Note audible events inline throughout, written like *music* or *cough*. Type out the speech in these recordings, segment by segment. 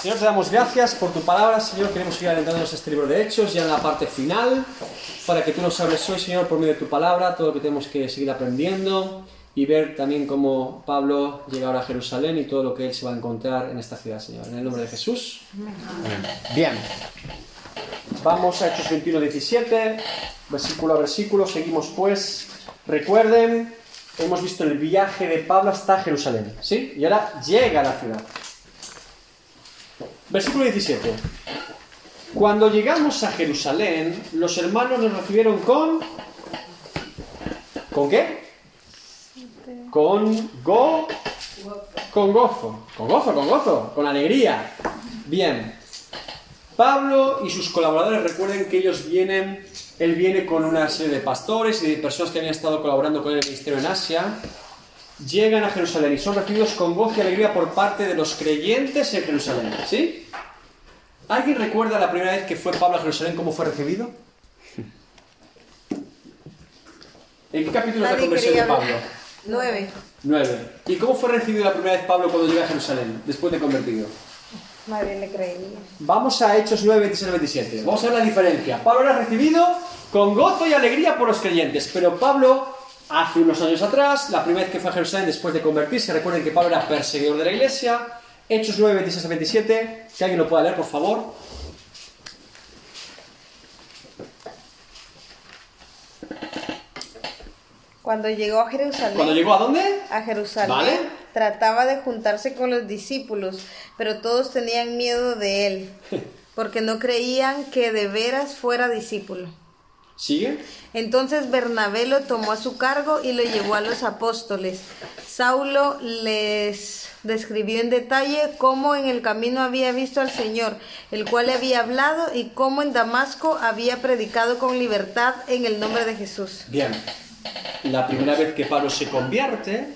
Señor, te damos gracias por tu palabra, Señor. Queremos ir adentrándonos a este libro de Hechos, ya en la parte final, para que tú nos hables hoy, Señor, por medio de tu palabra, todo lo que tenemos que seguir aprendiendo y ver también cómo Pablo llega ahora a Jerusalén y todo lo que él se va a encontrar en esta ciudad, Señor. En el nombre de Jesús. Bien. Vamos a Hechos 21, 17, versículo a versículo. Seguimos pues. Recuerden, hemos visto el viaje de Pablo hasta Jerusalén, ¿sí? Y ahora llega a la ciudad. Versículo 17. Cuando llegamos a Jerusalén, los hermanos nos recibieron con... ¿Con qué? Con go... Con gozo. Con gozo, con gozo. Con alegría. Bien. Pablo y sus colaboradores recuerden que ellos vienen... Él viene con una serie de pastores y de personas que habían estado colaborando con el ministerio en Asia llegan a Jerusalén y son recibidos con gozo y alegría por parte de los creyentes en Jerusalén. ¿Sí? ¿Alguien recuerda la primera vez que fue Pablo a Jerusalén cómo fue recibido? ¿En qué capítulo es la conversión de Pablo? Nueve. Nueve. ¿Y cómo fue recibido la primera vez Pablo cuando llega a Jerusalén, después de convertido? Nadie le creía. Vamos a Hechos 9, 26 al 27. Vamos a ver la diferencia. Pablo era recibido con gozo y alegría por los creyentes, pero Pablo, hace unos años atrás, la primera vez que fue a Jerusalén después de convertirse, recuerden que Pablo era perseguidor de la iglesia. Hechos 9, 26 al 27. Que alguien lo pueda leer, por favor. Cuando llegó a Jerusalén, Cuando llegó a dónde? a Jerusalén, Vale. trataba de juntarse con los discípulos, pero todos tenían miedo de él, *laughs* porque no creían que de veras fuera discípulo. ¿Sigue? Entonces Bernabé lo tomó a su cargo y lo llevó a los apóstoles. Saulo les describió en detalle cómo en el camino había visto al Señor, el cual le había hablado, y cómo en Damasco había predicado con libertad en el nombre de Jesús. Bien. La primera vez que Pablo se convierte,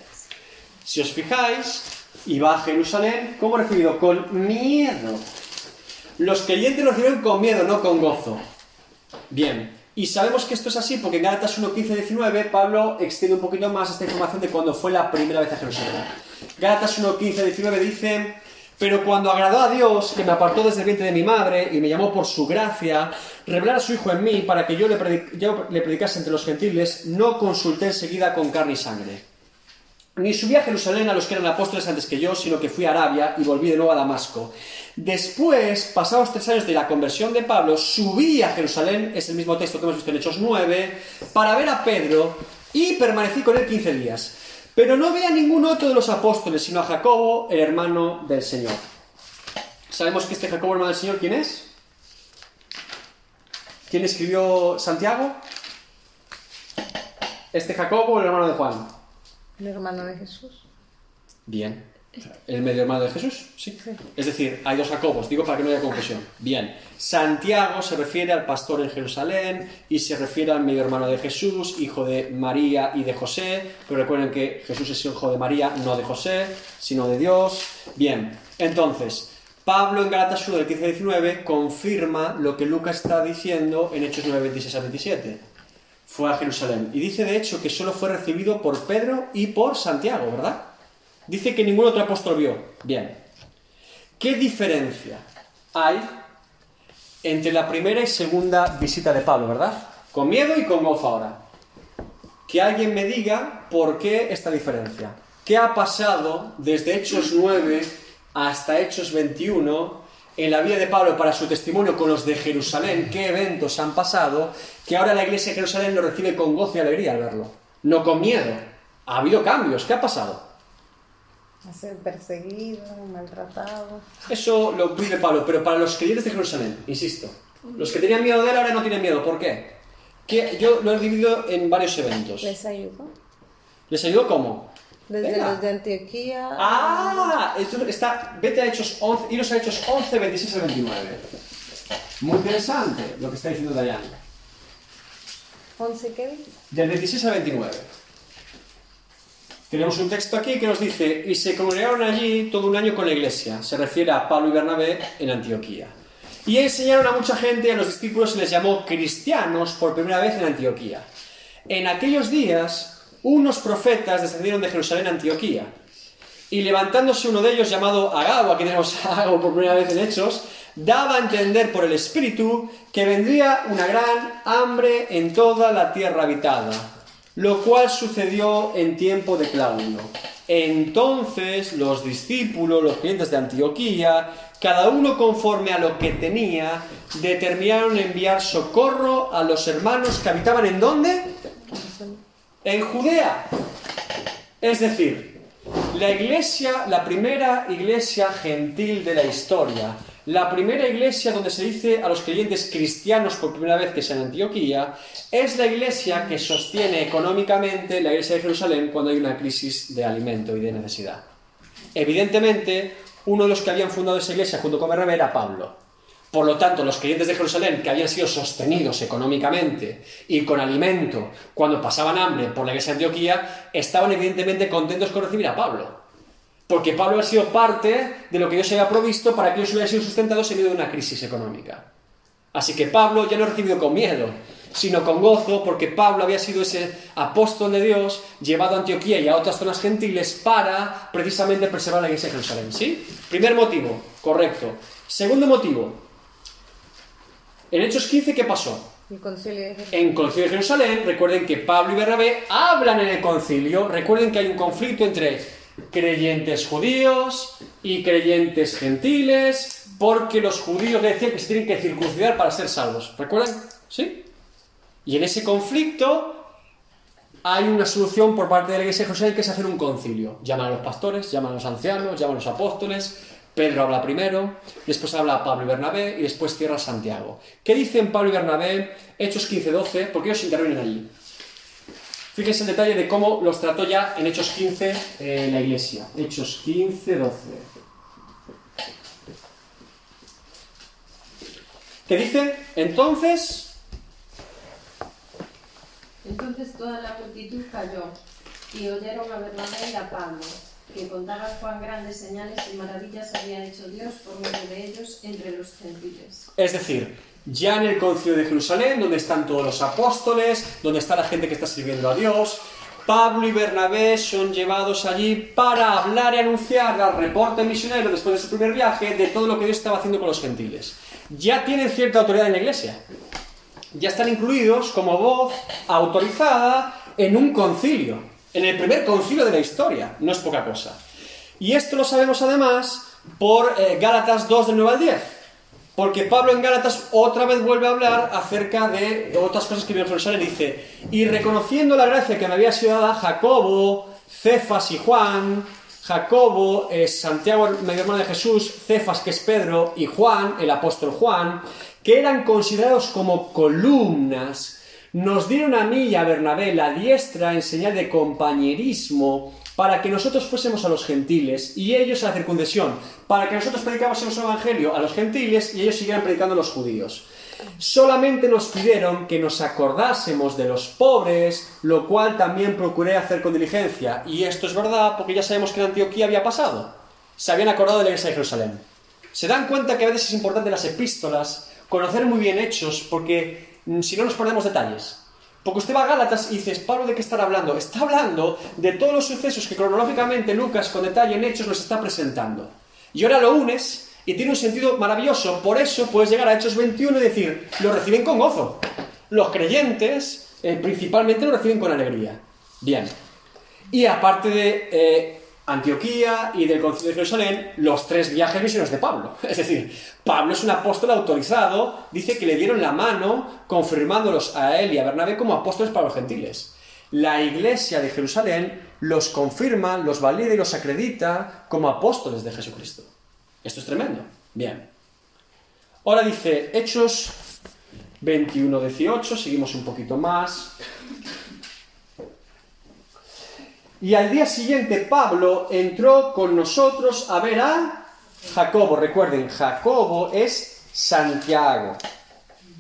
si os fijáis, y va a Jerusalén, ¿cómo recibido? Con miedo. Los creyentes lo recibieron con miedo, no con gozo. Bien. Y sabemos que esto es así porque en Gálatas 1, 15, 19 Pablo extiende un poquito más esta información de cuando fue la primera vez a Jerusalén. Gálatas 1, 15, 19 dice, pero cuando agradó a Dios, que me apartó desde el vientre de mi madre y me llamó por su gracia, revelar a su Hijo en mí para que yo le, yo le predicase entre los gentiles, no consulté enseguida con carne y sangre. Ni subí a Jerusalén a los que eran apóstoles antes que yo, sino que fui a Arabia y volví de nuevo a Damasco. Después, pasados tres años de la conversión de Pablo, subí a Jerusalén, es el mismo texto que hemos visto en Hechos 9, para ver a Pedro y permanecí con él 15 días. Pero no vi a ningún otro de los apóstoles, sino a Jacobo, el hermano del Señor. ¿Sabemos que este Jacobo, hermano del Señor, quién es? ¿Quién escribió Santiago? Este Jacobo, el hermano de Juan. El hermano de Jesús. Bien. ¿El medio hermano de Jesús? Sí. Es decir, hay dos Jacobos, digo para que no haya confusión. Bien. Santiago se refiere al pastor en Jerusalén y se refiere al medio hermano de Jesús, hijo de María y de José. Pero recuerden que Jesús es hijo de María, no de José, sino de Dios. Bien. Entonces, Pablo en Galatas 1 del 15 al 19 confirma lo que Lucas está diciendo en Hechos 9, 26 al 27 fue a Jerusalén. Y dice de hecho que solo fue recibido por Pedro y por Santiago, ¿verdad? Dice que ningún otro apóstol vio. Bien. ¿Qué diferencia hay entre la primera y segunda visita de Pablo, verdad? Con miedo y con gozo ahora. Que alguien me diga por qué esta diferencia. ¿Qué ha pasado desde Hechos 9 hasta Hechos 21 en la vida de Pablo para su testimonio con los de Jerusalén? ¿Qué eventos han pasado que ahora la iglesia de Jerusalén lo recibe con gozo y alegría al verlo? No con miedo. Ha habido cambios. ¿Qué ha pasado? A ser perseguido, maltratado. Eso lo vive Pablo, pero para los creyentes de Jerusalén, insisto, los que tenían miedo de él ahora no tienen miedo. ¿Por qué? Que yo lo he dividido en varios eventos. ¿Les ayudó? ¿Les ayudó cómo? Desde Venga. los de Antioquía. ¡Ah! Esto está, vete a Hechos 11, iros a Hechos 11, 26 al 29. Muy interesante lo que está diciendo Dayan. 11 qué dice? Del 26 al 29. Tenemos un texto aquí que nos dice, y se congregaron allí todo un año con la iglesia. Se refiere a Pablo y Bernabé en Antioquía. Y enseñaron a mucha gente, a los discípulos se les llamó cristianos por primera vez en Antioquía. En aquellos días, unos profetas descendieron de Jerusalén a Antioquía. Y levantándose uno de ellos, llamado Agabo, aquí tenemos a Agabo por primera vez en Hechos, daba a entender por el Espíritu que vendría una gran hambre en toda la tierra habitada, lo cual sucedió en tiempo de Claudio. Entonces los discípulos, los clientes de Antioquía, cada uno conforme a lo que tenía, determinaron enviar socorro a los hermanos que habitaban en dónde? En Judea. Es decir, la iglesia, la primera iglesia gentil de la historia, la primera iglesia donde se dice a los creyentes cristianos por primera vez que es en Antioquía, es la iglesia que sostiene económicamente la iglesia de Jerusalén cuando hay una crisis de alimento y de necesidad. Evidentemente, uno de los que habían fundado esa iglesia junto con Bernabé era Pablo. Por lo tanto, los creyentes de Jerusalén que habían sido sostenidos económicamente y con alimento cuando pasaban hambre por la iglesia de Antioquía, estaban evidentemente contentos con recibir a Pablo. Porque Pablo ha sido parte de lo que Dios había provisto para que ellos hubieran sido sustentados en medio de una crisis económica. Así que Pablo ya no ha recibido con miedo, sino con gozo, porque Pablo había sido ese apóstol de Dios llevado a Antioquía y a otras zonas gentiles para precisamente preservar la iglesia de Jerusalén. ¿Sí? Primer motivo, correcto. Segundo motivo, en Hechos 15, ¿qué pasó? El concilio de Jerusalén. En Concilio de Jerusalén, recuerden que Pablo y Bernabé hablan en el concilio, recuerden que hay un conflicto entre creyentes judíos y creyentes gentiles, porque los judíos decían que se tienen que circuncidar para ser salvos. ¿Recuerdan? ¿Sí? Y en ese conflicto hay una solución por parte de la iglesia de Jerusalén que es hacer un concilio. Llaman a los pastores, llaman a los ancianos, llaman a los apóstoles. Pedro habla primero, después habla Pablo y Bernabé y después cierra Santiago. ¿Qué dicen Pablo y Bernabé? Hechos 15-12, porque ellos intervienen allí. Fíjense el detalle de cómo los trató ya en Hechos 15 eh, la iglesia. Hechos 15, 12. ¿Qué dice? Entonces, Entonces toda la multitud cayó y oyeron a Bernabé y a Pablo, que contaban cuán grandes señales y maravillas había hecho Dios por medio de ellos entre los gentiles. es decir, ya en el concilio de Jerusalén, donde están todos los apóstoles, donde está la gente que está sirviendo a Dios, Pablo y Bernabé son llevados allí para hablar y anunciar al reporte misionero después de su primer viaje de todo lo que Dios estaba haciendo con los gentiles. Ya tienen cierta autoridad en la iglesia. Ya están incluidos como voz autorizada en un concilio, en el primer concilio de la historia. No es poca cosa. Y esto lo sabemos además por eh, Gálatas 2 del 9 al 10. Porque Pablo en Gálatas otra vez vuelve a hablar acerca de otras cosas que vio en Jerusalén. Dice, y reconociendo la gracia que me había sido dada Jacobo, Cefas y Juan, Jacobo Santiago, medio hermano de Jesús, Cefas, que es Pedro, y Juan, el apóstol Juan, que eran considerados como columnas, nos dieron a mí y a Bernabé la diestra en señal de compañerismo para que nosotros fuésemos a los gentiles y ellos a la circuncisión, para que nosotros predicásemos el evangelio a los gentiles y ellos siguieran predicando a los judíos. Solamente nos pidieron que nos acordásemos de los pobres, lo cual también procuré hacer con diligencia. Y esto es verdad porque ya sabemos que en Antioquía había pasado. Se habían acordado de la iglesia de Jerusalén. Se dan cuenta que a veces es importante las epístolas conocer muy bien hechos porque si no nos ponemos detalles. Porque usted va a Gálatas y dices, Pablo, ¿de qué estará hablando? Está hablando de todos los sucesos que cronológicamente Lucas con detalle en hechos nos está presentando. Y ahora lo unes y tiene un sentido maravilloso. Por eso puedes llegar a Hechos 21 y decir, lo reciben con gozo. Los creyentes eh, principalmente lo reciben con alegría. Bien. Y aparte de eh, Antioquía y del Concilio de Jerusalén, los tres viajes misioneros de Pablo. *laughs* Es decir, Pablo es un apóstol autorizado, dice que le dieron la mano confirmándolos a él y a Bernabé como apóstoles para los gentiles. La iglesia de Jerusalén los confirma, los valida y los acredita como apóstoles de Jesucristo. Esto es tremendo. Bien. Ahora dice Hechos 21, 18, seguimos un poquito más. Y al día siguiente Pablo entró con nosotros a ver a Jacobo. Recuerden, Jacobo es Santiago,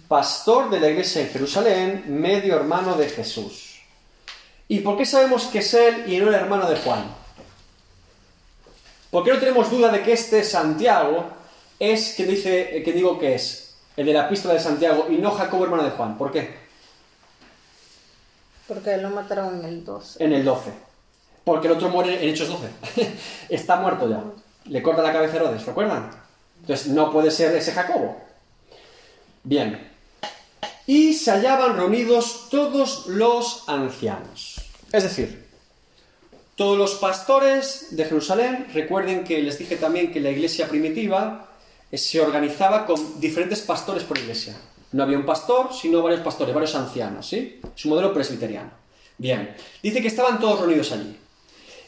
pastor de la iglesia en Jerusalén, medio hermano de Jesús. ¿Y por qué sabemos que es él y no el hermano de Juan? ¿Por qué no tenemos duda de que este Santiago es que dice, que digo que es el de la epístola de Santiago y no Jacobo hermano de Juan? ¿Por qué? Porque lo mataron en el 12. En el 12. Porque el otro muere en Hechos 12. *laughs* Está muerto ya. Le corta la cabeza a Herodes, ¿recuerdan? Entonces no puede ser ese Jacobo. Bien. Y se hallaban reunidos todos los ancianos. Es decir, todos los pastores de Jerusalén, recuerden que les dije también que la iglesia primitiva eh, se organizaba con diferentes pastores por iglesia. No había un pastor, sino varios pastores, varios ancianos, ¿sí? Es un modelo presbiteriano. Bien, dice que estaban todos reunidos allí.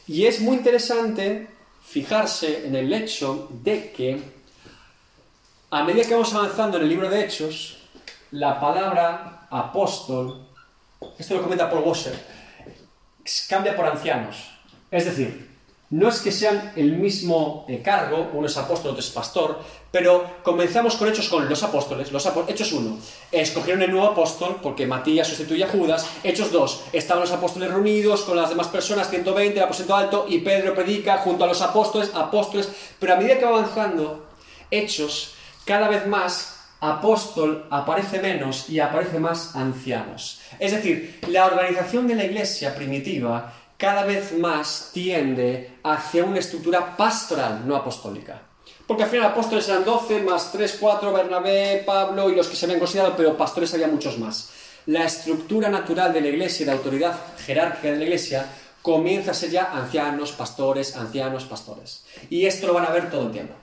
Y es muy interesante fijarse en el hecho de que a medida que vamos avanzando en el libro de Hechos, la palabra apóstol, esto lo comenta Paul Washer, cambia por ancianos. Es decir, no es que sean el mismo eh, cargo, uno es apóstol, otro es pastor, pero comenzamos con hechos con los apóstoles. Los hechos 1, escogieron el nuevo apóstol porque Matías sustituye a Judas. Hechos 2, estaban los apóstoles reunidos con las demás personas, 120, el aposento alto, y Pedro predica junto a los apóstoles, apóstoles. Pero a medida que va avanzando, hechos, cada vez más apóstol aparece menos y aparece más ancianos. Es decir, la organización de la iglesia primitiva cada vez más tiende hacia una estructura pastoral, no apostólica. Porque al final apóstoles eran 12, más 3, 4, Bernabé, Pablo y los que se habían considerado, pero pastores había muchos más. La estructura natural de la iglesia y la autoridad jerárquica de la iglesia comienza a ser ya ancianos, pastores, ancianos, pastores. Y esto lo van a ver todo el tiempo.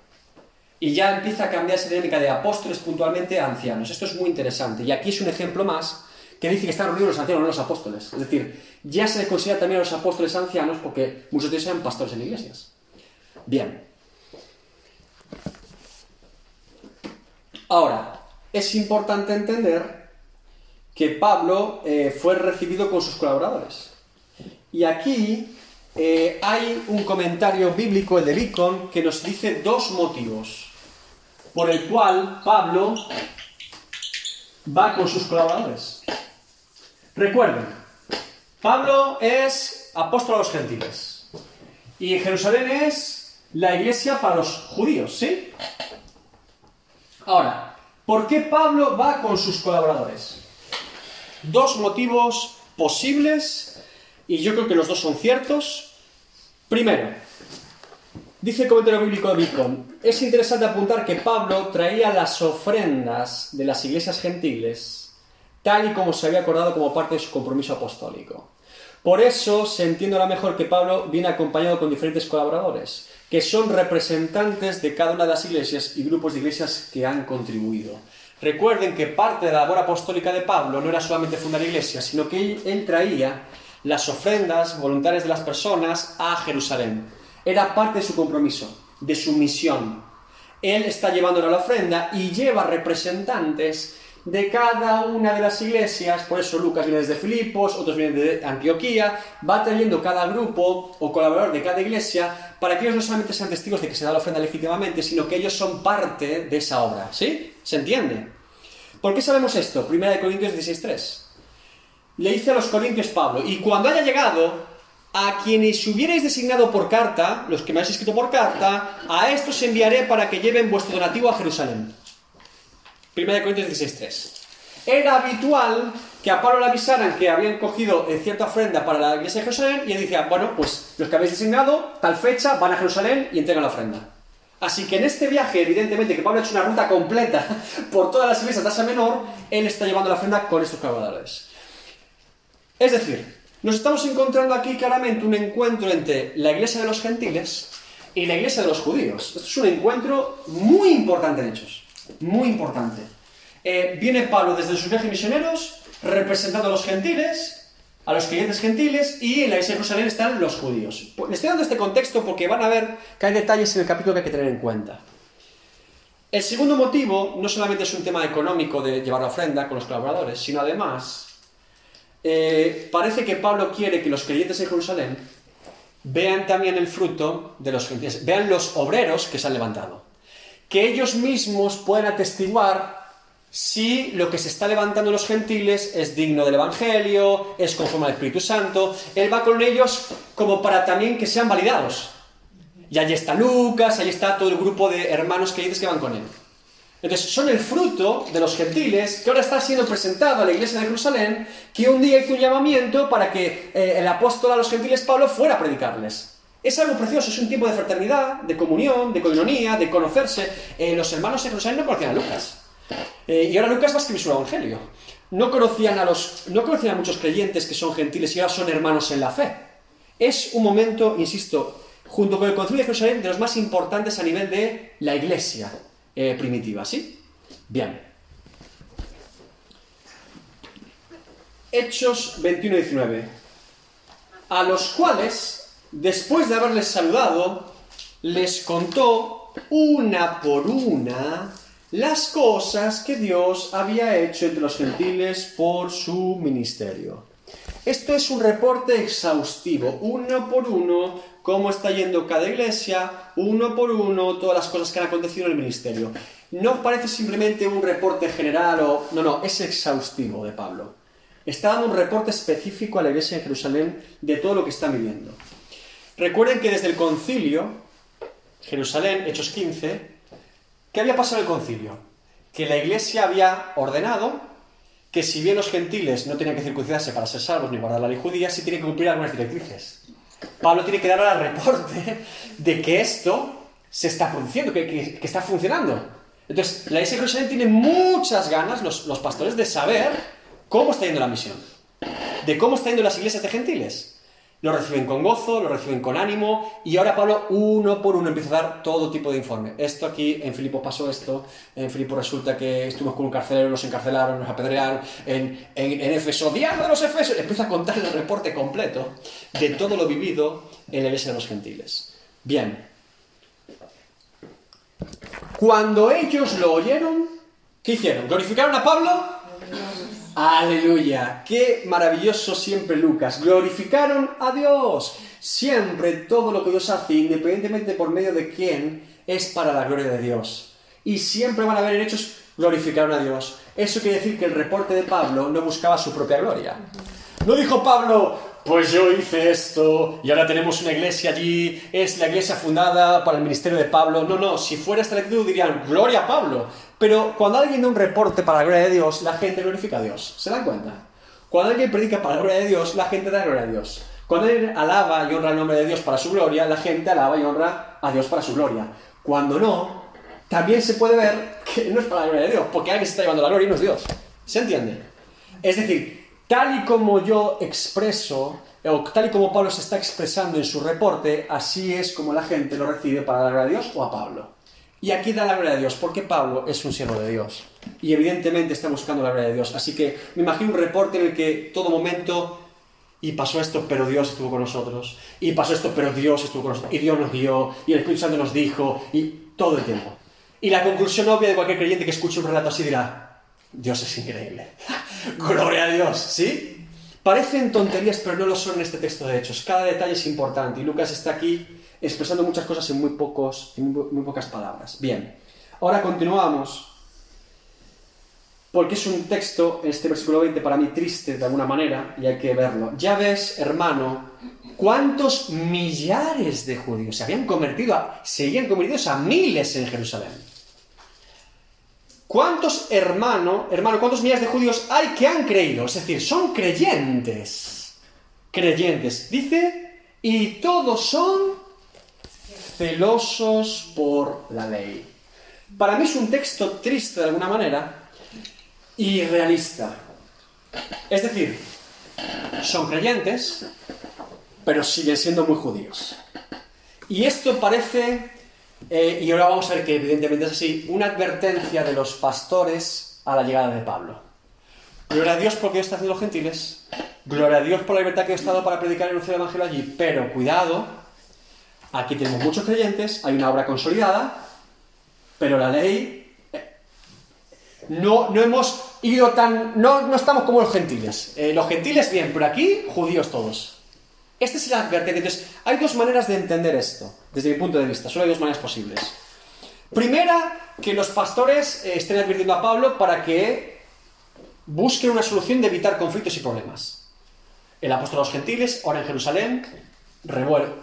Y ya empieza a cambiar esa dinámica de apóstoles puntualmente a ancianos. Esto es muy interesante. Y aquí es un ejemplo más que dice que están reunidos los ancianos, no los apóstoles. Es decir, ya se considera también a los apóstoles ancianos porque muchos de ellos eran pastores en iglesias. Bien. Ahora, es importante entender que Pablo eh, fue recibido con sus colaboradores. Y aquí eh, hay un comentario bíblico, el de Bicon, que nos dice dos motivos por el cual Pablo va con sus colaboradores. Recuerden, Pablo es apóstol a los gentiles. Y Jerusalén es la iglesia para los judíos, ¿sí? Ahora, ¿por qué Pablo va con sus colaboradores? Dos motivos posibles, y yo creo que los dos son ciertos. Primero, dice el comentario bíblico de Bicon, es interesante apuntar que Pablo traía las ofrendas de las iglesias gentiles tal y como se había acordado como parte de su compromiso apostólico. Por eso se entiende ahora mejor que Pablo viene acompañado con diferentes colaboradores, que son representantes de cada una de las iglesias y grupos de iglesias que han contribuido. Recuerden que parte de la labor apostólica de Pablo no era solamente fundar iglesias, sino que él, traía las ofrendas voluntarias de las personas a Jerusalén. Era parte de su compromiso, de su misión. Él está llevando la ofrenda y lleva representantes de cada una de las iglesias, por eso Lucas viene desde Filipos, otros vienen de Antioquía, va trayendo cada grupo o colaborador de cada iglesia para que ellos no solamente sean testigos de que se da la ofrenda legítimamente, sino que ellos son parte de esa obra. ¿Sí? ¿Se entiende? ¿Por qué sabemos esto? Primera de Corintios 16.3. Le dice a los Corintios Pablo, y cuando haya llegado, a quienes hubierais designado por carta, los que me habéis escrito por carta, a estos enviaré para que lleven vuestro donativo a Jerusalén. 1 Corintios 16.3. Era habitual que a Pablo le avisaran que habían cogido eh, cierta ofrenda para la iglesia de Jerusalén y él decía, bueno, pues los que habéis designado, tal fecha, van a Jerusalén y entregan la ofrenda. Así que en este viaje, evidentemente, que Pablo ha hecho una ruta completa *laughs* por todas las iglesias de Asia Menor, él está llevando la ofrenda con estos colaboradores. Es decir, nos estamos encontrando aquí claramente un encuentro entre la iglesia de los gentiles y la iglesia de los judíos. Esto es un encuentro muy importante en Hechos. Muy importante. Eh, viene Pablo desde sus viajes misioneros representando a los gentiles, a los creyentes gentiles, y en la iglesia de Jerusalén están los judíos. Les estoy dando este contexto porque van a ver que hay detalles en el capítulo que hay que tener en cuenta. El segundo motivo no solamente es un tema económico de llevar la ofrenda con los colaboradores, sino además eh, parece que Pablo quiere que los creyentes en Jerusalén vean también el fruto de los gentiles, vean los obreros que se han levantado que ellos mismos puedan atestiguar si lo que se está levantando los gentiles es digno del Evangelio, es conforme al Espíritu Santo. Él va con ellos como para también que sean validados. Y allí está Lucas, allí está todo el grupo de hermanos creyentes que van con él. Entonces, son el fruto de los gentiles que ahora está siendo presentado a la iglesia de Jerusalén, que un día hizo un llamamiento para que eh, el apóstol a los gentiles Pablo fuera a predicarles. Es algo precioso, es un tiempo de fraternidad, de comunión, de coinonía, de conocerse. Eh, los hermanos de Jerusalén no conocían a Lucas. Eh, y ahora Lucas va a escribir su evangelio. No conocían, a los, no conocían a muchos creyentes que son gentiles y ahora son hermanos en la fe. Es un momento, insisto, junto con el concilio de Jerusalén, de los más importantes a nivel de la iglesia eh, primitiva, ¿sí? Bien. Hechos 21 y 19. A los cuales, después de haberles saludado, les contó una por una las cosas que Dios había hecho entre los gentiles por su ministerio. Esto es un reporte exhaustivo, uno por uno, cómo está yendo cada iglesia, uno por uno, todas las cosas que han acontecido en el ministerio. No parece simplemente un reporte general o... No, no, es exhaustivo de Pablo. Está dando un reporte específico a la iglesia en Jerusalén de todo lo que está viviendo. Recuerden que desde el concilio, Jerusalén, Hechos 15, ¿qué había pasado en el concilio? Que la iglesia había ordenado que si bien los gentiles no tenían que circuncidarse para ser salvos ni guardar la ley judía, sí tienen que cumplir algunas directrices. Pablo tiene que dar ahora reporte de que esto se está produciendo, que, está funcionando. Entonces, la iglesia de Jerusalén tiene muchas ganas, los, los pastores, de saber cómo está yendo la misión, de cómo están yendo las iglesias de gentiles lo reciben con gozo, lo reciben con ánimo, y ahora Pablo uno por uno empieza a dar todo tipo de informe. Esto aquí, en Filipo pasó esto, en Filipo resulta que estuvimos con un carcelero, nos encarcelaron, nos apedrearon, en, en, en diablo de los Efesos, empieza a contar el reporte completo de todo lo vivido en la iglesia de los gentiles. Bien. Cuando ellos lo oyeron, ¿qué hicieron? ¿Glorificaron a Pablo? Aleluya. Qué maravilloso siempre Lucas. Glorificaron a Dios. Siempre todo lo que Dios hace, independientemente por medio de quién, es para la gloria de Dios. Y siempre van a haber hechos glorificaron a Dios. Eso quiere decir que el reporte de Pablo no buscaba su propia gloria. No dijo Pablo, pues yo hice esto y ahora tenemos una iglesia allí, es la iglesia fundada para el ministerio de Pablo. No, no, si fuera esta actitud dirían, gloria a Pablo. Pero cuando alguien da un reporte para la gloria de Dios, la gente glorifica a Dios. ¿Se dan cuenta? Cuando alguien predica para la gloria de Dios, la gente da gloria a Dios. Cuando alguien alaba y honra el nombre de Dios para su gloria, la gente alaba y honra a Dios para su gloria. Cuando no, también se puede ver que no es para la gloria de Dios, porque alguien se está llevando la gloria y no es Dios. ¿Se entiende? Es decir, tal y como yo expreso, o tal y como Pablo se está expresando en su reporte, así es como la gente lo recibe para la gloria de Dios o a Pablo. Y aquí da la gloria de Dios, porque Pablo es un siervo de Dios. Y evidentemente está buscando la gloria de Dios. Así que me imagino un reporte en el que todo momento, y pasó esto, pero Dios estuvo con nosotros. Y pasó esto, pero Dios estuvo con nosotros. Y Dios nos guió, y el Espíritu Santo nos dijo, y todo el tiempo. Y la conclusión obvia de cualquier creyente que escuche un relato así dirá, Dios es increíble. *laughs* gloria a Dios, ¿sí? Parecen tonterías, pero no lo son en este texto de Hechos. Cada detalle es importante. Y Lucas está aquí expresando muchas cosas en muy, pocos, muy pocas palabras. Bien, ahora continuamos, porque es un texto, este versículo 20, para mí triste de alguna manera, y hay que verlo. Ya ves, hermano, cuántos millares de judíos se habían convertido, a, seguían convertidos a miles en Jerusalén. ¿Cuántos hermano, hermano, cuántos millares de judíos hay que han creído? Es decir, son creyentes. Creyentes. Dice, y todos son celosos por la ley. Para mí es un texto triste de alguna manera y realista. Es decir, son creyentes, pero siguen siendo muy judíos. Y esto parece, eh, y ahora vamos a ver que evidentemente es así, una advertencia de los pastores a la llegada de Pablo. Gloria a Dios porque Dios está haciendo los gentiles. Gloria a Dios por la libertad que he estado para predicar el evangelio allí. Pero cuidado, Aquí tenemos muchos creyentes, hay una obra consolidada, pero la ley eh, no, no hemos ido tan... No, no estamos como los gentiles. Eh, los gentiles bien, pero aquí judíos todos. Este es el advertencia. Hay dos maneras de entender esto, desde mi punto de vista. Solo hay dos maneras posibles. Primera, que los pastores eh, estén advirtiendo a Pablo para que busquen una solución de evitar conflictos y problemas. El apóstol a los gentiles, ahora en Jerusalén, revuelo.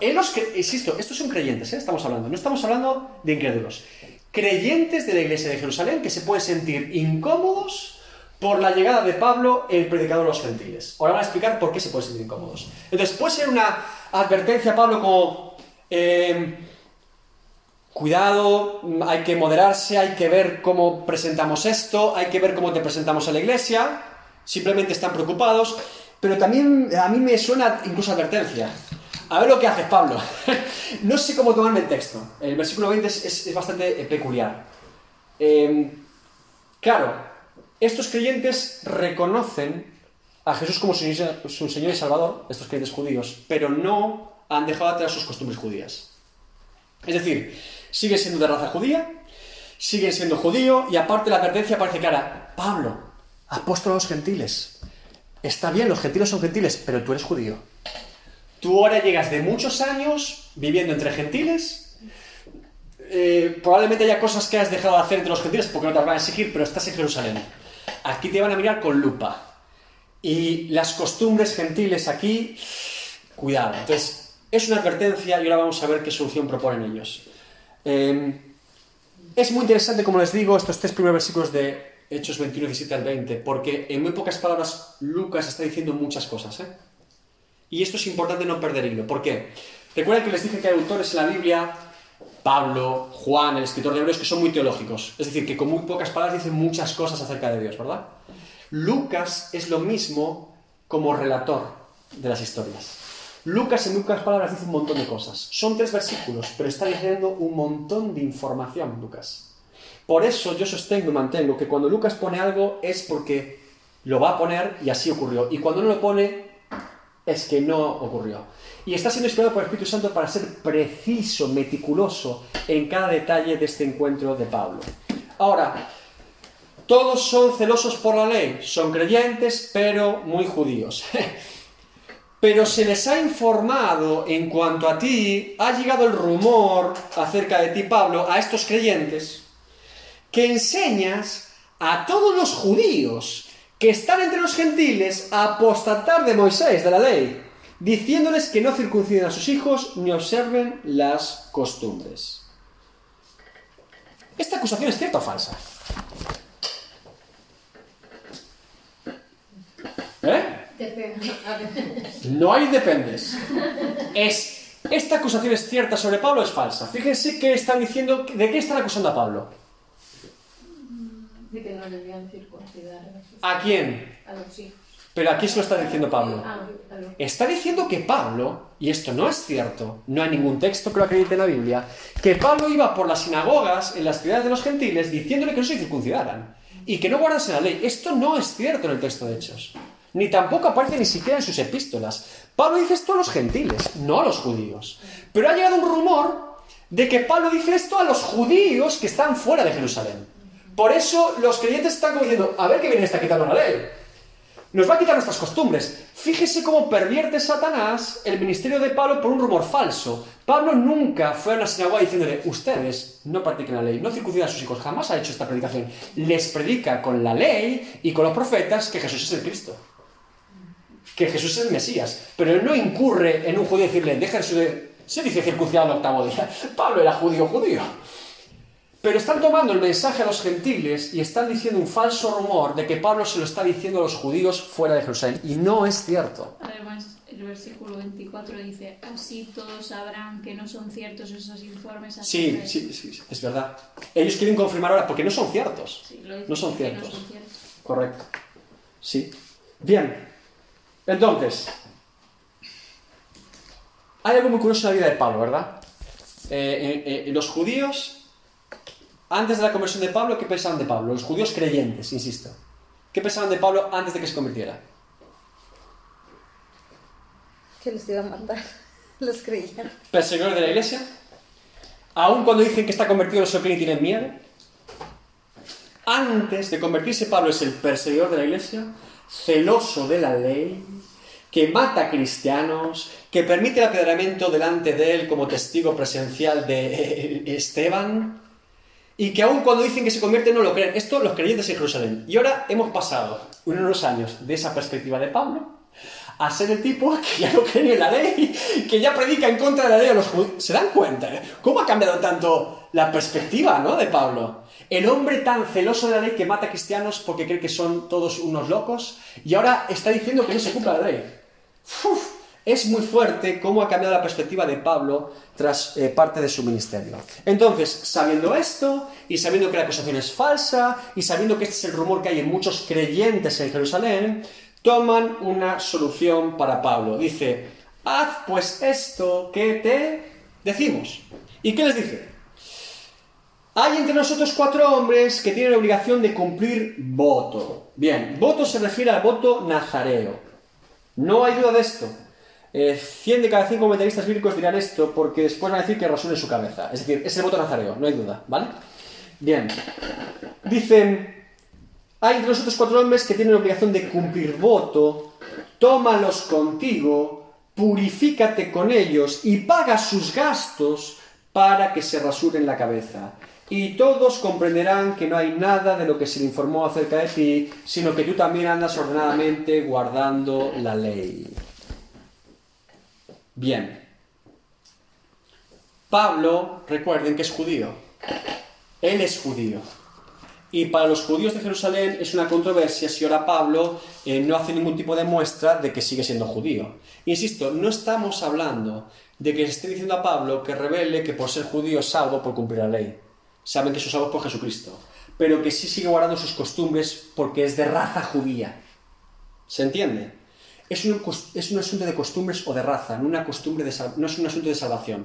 Insisto, estos son creyentes, ¿eh? estamos hablando, no estamos hablando de incrédulos. creyentes de la iglesia de Jerusalén que se pueden sentir incómodos por la llegada de Pablo, el predicador de los gentiles. Ahora voy a explicar por qué se pueden sentir incómodos. Entonces, puede ser una advertencia a Pablo como, eh, cuidado, hay que moderarse, hay que ver cómo presentamos esto, hay que ver cómo te presentamos a la iglesia, simplemente están preocupados, pero también a mí me suena incluso advertencia. A ver lo que hace Pablo. *laughs* no sé cómo tomarme el texto. El versículo 20 es, bastante peculiar. Eh, claro, estos creyentes reconocen a Jesús como su, su, Señor y Salvador, estos creyentes judíos, pero no han dejado atrás sus costumbres judías. Es decir, siguen siendo de raza judía, siguen siendo judío, y aparte la advertencia parece clara. Pablo, apóstol a los gentiles. Está bien, los gentiles son gentiles, pero tú eres judío. Tú ahora llegas de muchos años viviendo entre gentiles. Eh, probablemente haya cosas que has dejado de hacer entre los gentiles porque no te las van a exigir, pero estás en Jerusalén. Aquí te van a mirar con lupa. Y las costumbres gentiles aquí, cuidado. Entonces, es una advertencia y ahora vamos a ver qué solución proponen ellos. Eh, es muy interesante, como les digo, estos tres primeros versículos de Hechos 21, 17 al 20, porque en muy pocas palabras Lucas está diciendo muchas cosas. ¿eh? Y esto es importante no perder hilo. ¿Por qué? Recuerden que les dije que hay autores en la Biblia, Pablo, Juan, el escritor de Hebreos, que son muy teológicos. Es decir, que con muy pocas palabras dicen muchas cosas acerca de Dios, ¿verdad? Lucas es lo mismo como relator de las historias. Lucas en pocas palabras dice un montón de cosas. Son tres versículos, pero está diciendo un montón de información, Lucas. Por eso yo sostengo y mantengo que cuando Lucas pone algo es porque lo va a poner y así ocurrió. Y cuando no lo pone es que no ocurrió. Y está siendo inspirado por el Espíritu Santo para ser preciso, meticuloso en cada detalle de este encuentro de Pablo. Ahora, todos son celosos por la ley, son creyentes, pero muy judíos. *laughs* pero se les ha informado en cuanto a ti, ha llegado el rumor acerca de ti, Pablo, a estos creyentes, que enseñas a todos los judíos que están entre los gentiles a apostatar de Moisés, de la ley, diciéndoles que no circunciden a sus hijos ni observen las costumbres. ¿Esta acusación es cierta o falsa? ¿Eh? No hay dependes. Es, ¿Esta acusación es cierta sobre Pablo o es falsa? Fíjense que están diciendo, ¿de qué están acusando a Pablo? Debían circuncidar. ¿A quién? A los hijos. Pero aquí se lo está diciendo Pablo. Ah, Está diciendo que Pablo, y esto no es cierto, no hay ningún texto que lo acredite en la Biblia, que Pablo iba por las sinagogas en las ciudades de los gentiles diciéndole que no se circuncidaran y que no guardasen la ley. Esto no es cierto en el texto de Hechos. Ni tampoco aparece ni siquiera en sus epístolas. Pablo dice esto a los gentiles, no a los judíos. Pero ha llegado un rumor de que Pablo dice esto a los judíos que están fuera de Jerusalén. Por eso los creyentes están como diciendo, a ver qué viene esta a quitarnos la ley. Nos va a quitar nuestras costumbres. Fíjese cómo pervierte Satanás el ministerio de Pablo por un rumor falso. Pablo nunca fue a una sinagoga diciéndole, ustedes no practiquen la ley, no circuncidan a sus hijos. Jamás ha hecho esta predicación. Les predica con la ley y con los profetas que Jesús es el Cristo. Que Jesús es el Mesías. Pero él no incurre en un judío decirle, deja de... Se dice circuncidado el octavo día. Pablo era judío judío. Pero están tomando el mensaje a los gentiles y están diciendo un falso rumor de que Pablo se lo está diciendo a los judíos fuera de Jerusalén. Y no es cierto. Además, el versículo 24 dice, así todos sabrán que no son ciertos esos informes. Sí, acerca de-". sí, sí, sí, es verdad. Ellos quieren confirmar ahora porque no son ciertos. Sí, lo dice No son que ciertos. No son ciertos. Correcto. Sí. Bien. Entonces, hay algo muy curioso en la vida de Pablo, ¿verdad? Eh, eh, eh, los judíos, antes de la conversión de Pablo, ¿qué pensaban de Pablo? Los judíos creyentes, insisto. ¿Qué pensaban de Pablo antes de que se convirtiera? Que los iba a matar. *laughs* Los creían. ¿Perseguidores de la iglesia? Aún cuando dicen que está convertido, no se lo creen y tienen miedo. Antes de convertirse, Pablo es el perseguidor de la iglesia, celoso de la ley, que mata a cristianos, que permite el apedreamiento delante de él como testigo presencial de *laughs* Esteban, y que aún cuando dicen que se convierte no lo creen. Esto los creyentes en Jerusalén. Y ahora hemos pasado unos años de esa perspectiva de Pablo a ser el tipo que ya no cree en la ley, que ya predica en contra de la ley a los judíos. ¿Se dan cuenta? ¿Cómo ha cambiado tanto la perspectiva, ¿no? De Pablo. El hombre tan celoso de la ley que mata a cristianos porque cree que son todos unos locos y ahora está diciendo que no se cumpla la ley. Uf, es muy fuerte cómo ha cambiado la perspectiva de Pablo tras eh, parte de su ministerio. Entonces, sabiendo esto y sabiendo que la acusación es falsa y sabiendo que este es el rumor que hay en muchos creyentes en Jerusalén, toman una solución para Pablo. Dice, haz pues esto que te decimos. ¿Y qué les dice? Hay entre nosotros cuatro hombres que tienen la obligación de cumplir voto. Bien, voto se refiere al voto nazareo. No hay duda de esto. Eh, 100 de cada 100 comentaristas bíblicos dirán esto porque después van a decir que en su cabeza. Es decir, es el voto nazareo, no hay duda, ¿vale? Bien. Dicen, hay entre nosotros cuatro hombres que tienen la obligación de cumplir voto, tómalos contigo, purifícate con ellos y paga sus gastos para que se rasuren la cabeza. Y todos comprenderán que no hay nada de lo que se le informó acerca de ti, sino que tú también andas ordenadamente guardando la ley. Bien. Pablo, recuerden que es judío. Él es judío. Y para los judíos de Jerusalén es una controversia si ahora Pablo eh, no hace ningún tipo de muestra de que sigue siendo judío. Insisto, no estamos hablando de que se esté diciendo a Pablo que revele que por ser judío es salvo por cumplir la ley. Saben que son salvos por Jesucristo. Pero que sí sigue guardando sus costumbres porque es de raza judía. ¿Se entiende? Es un, es un asunto de costumbres o de raza, no, una costumbre de no es un asunto de salvación.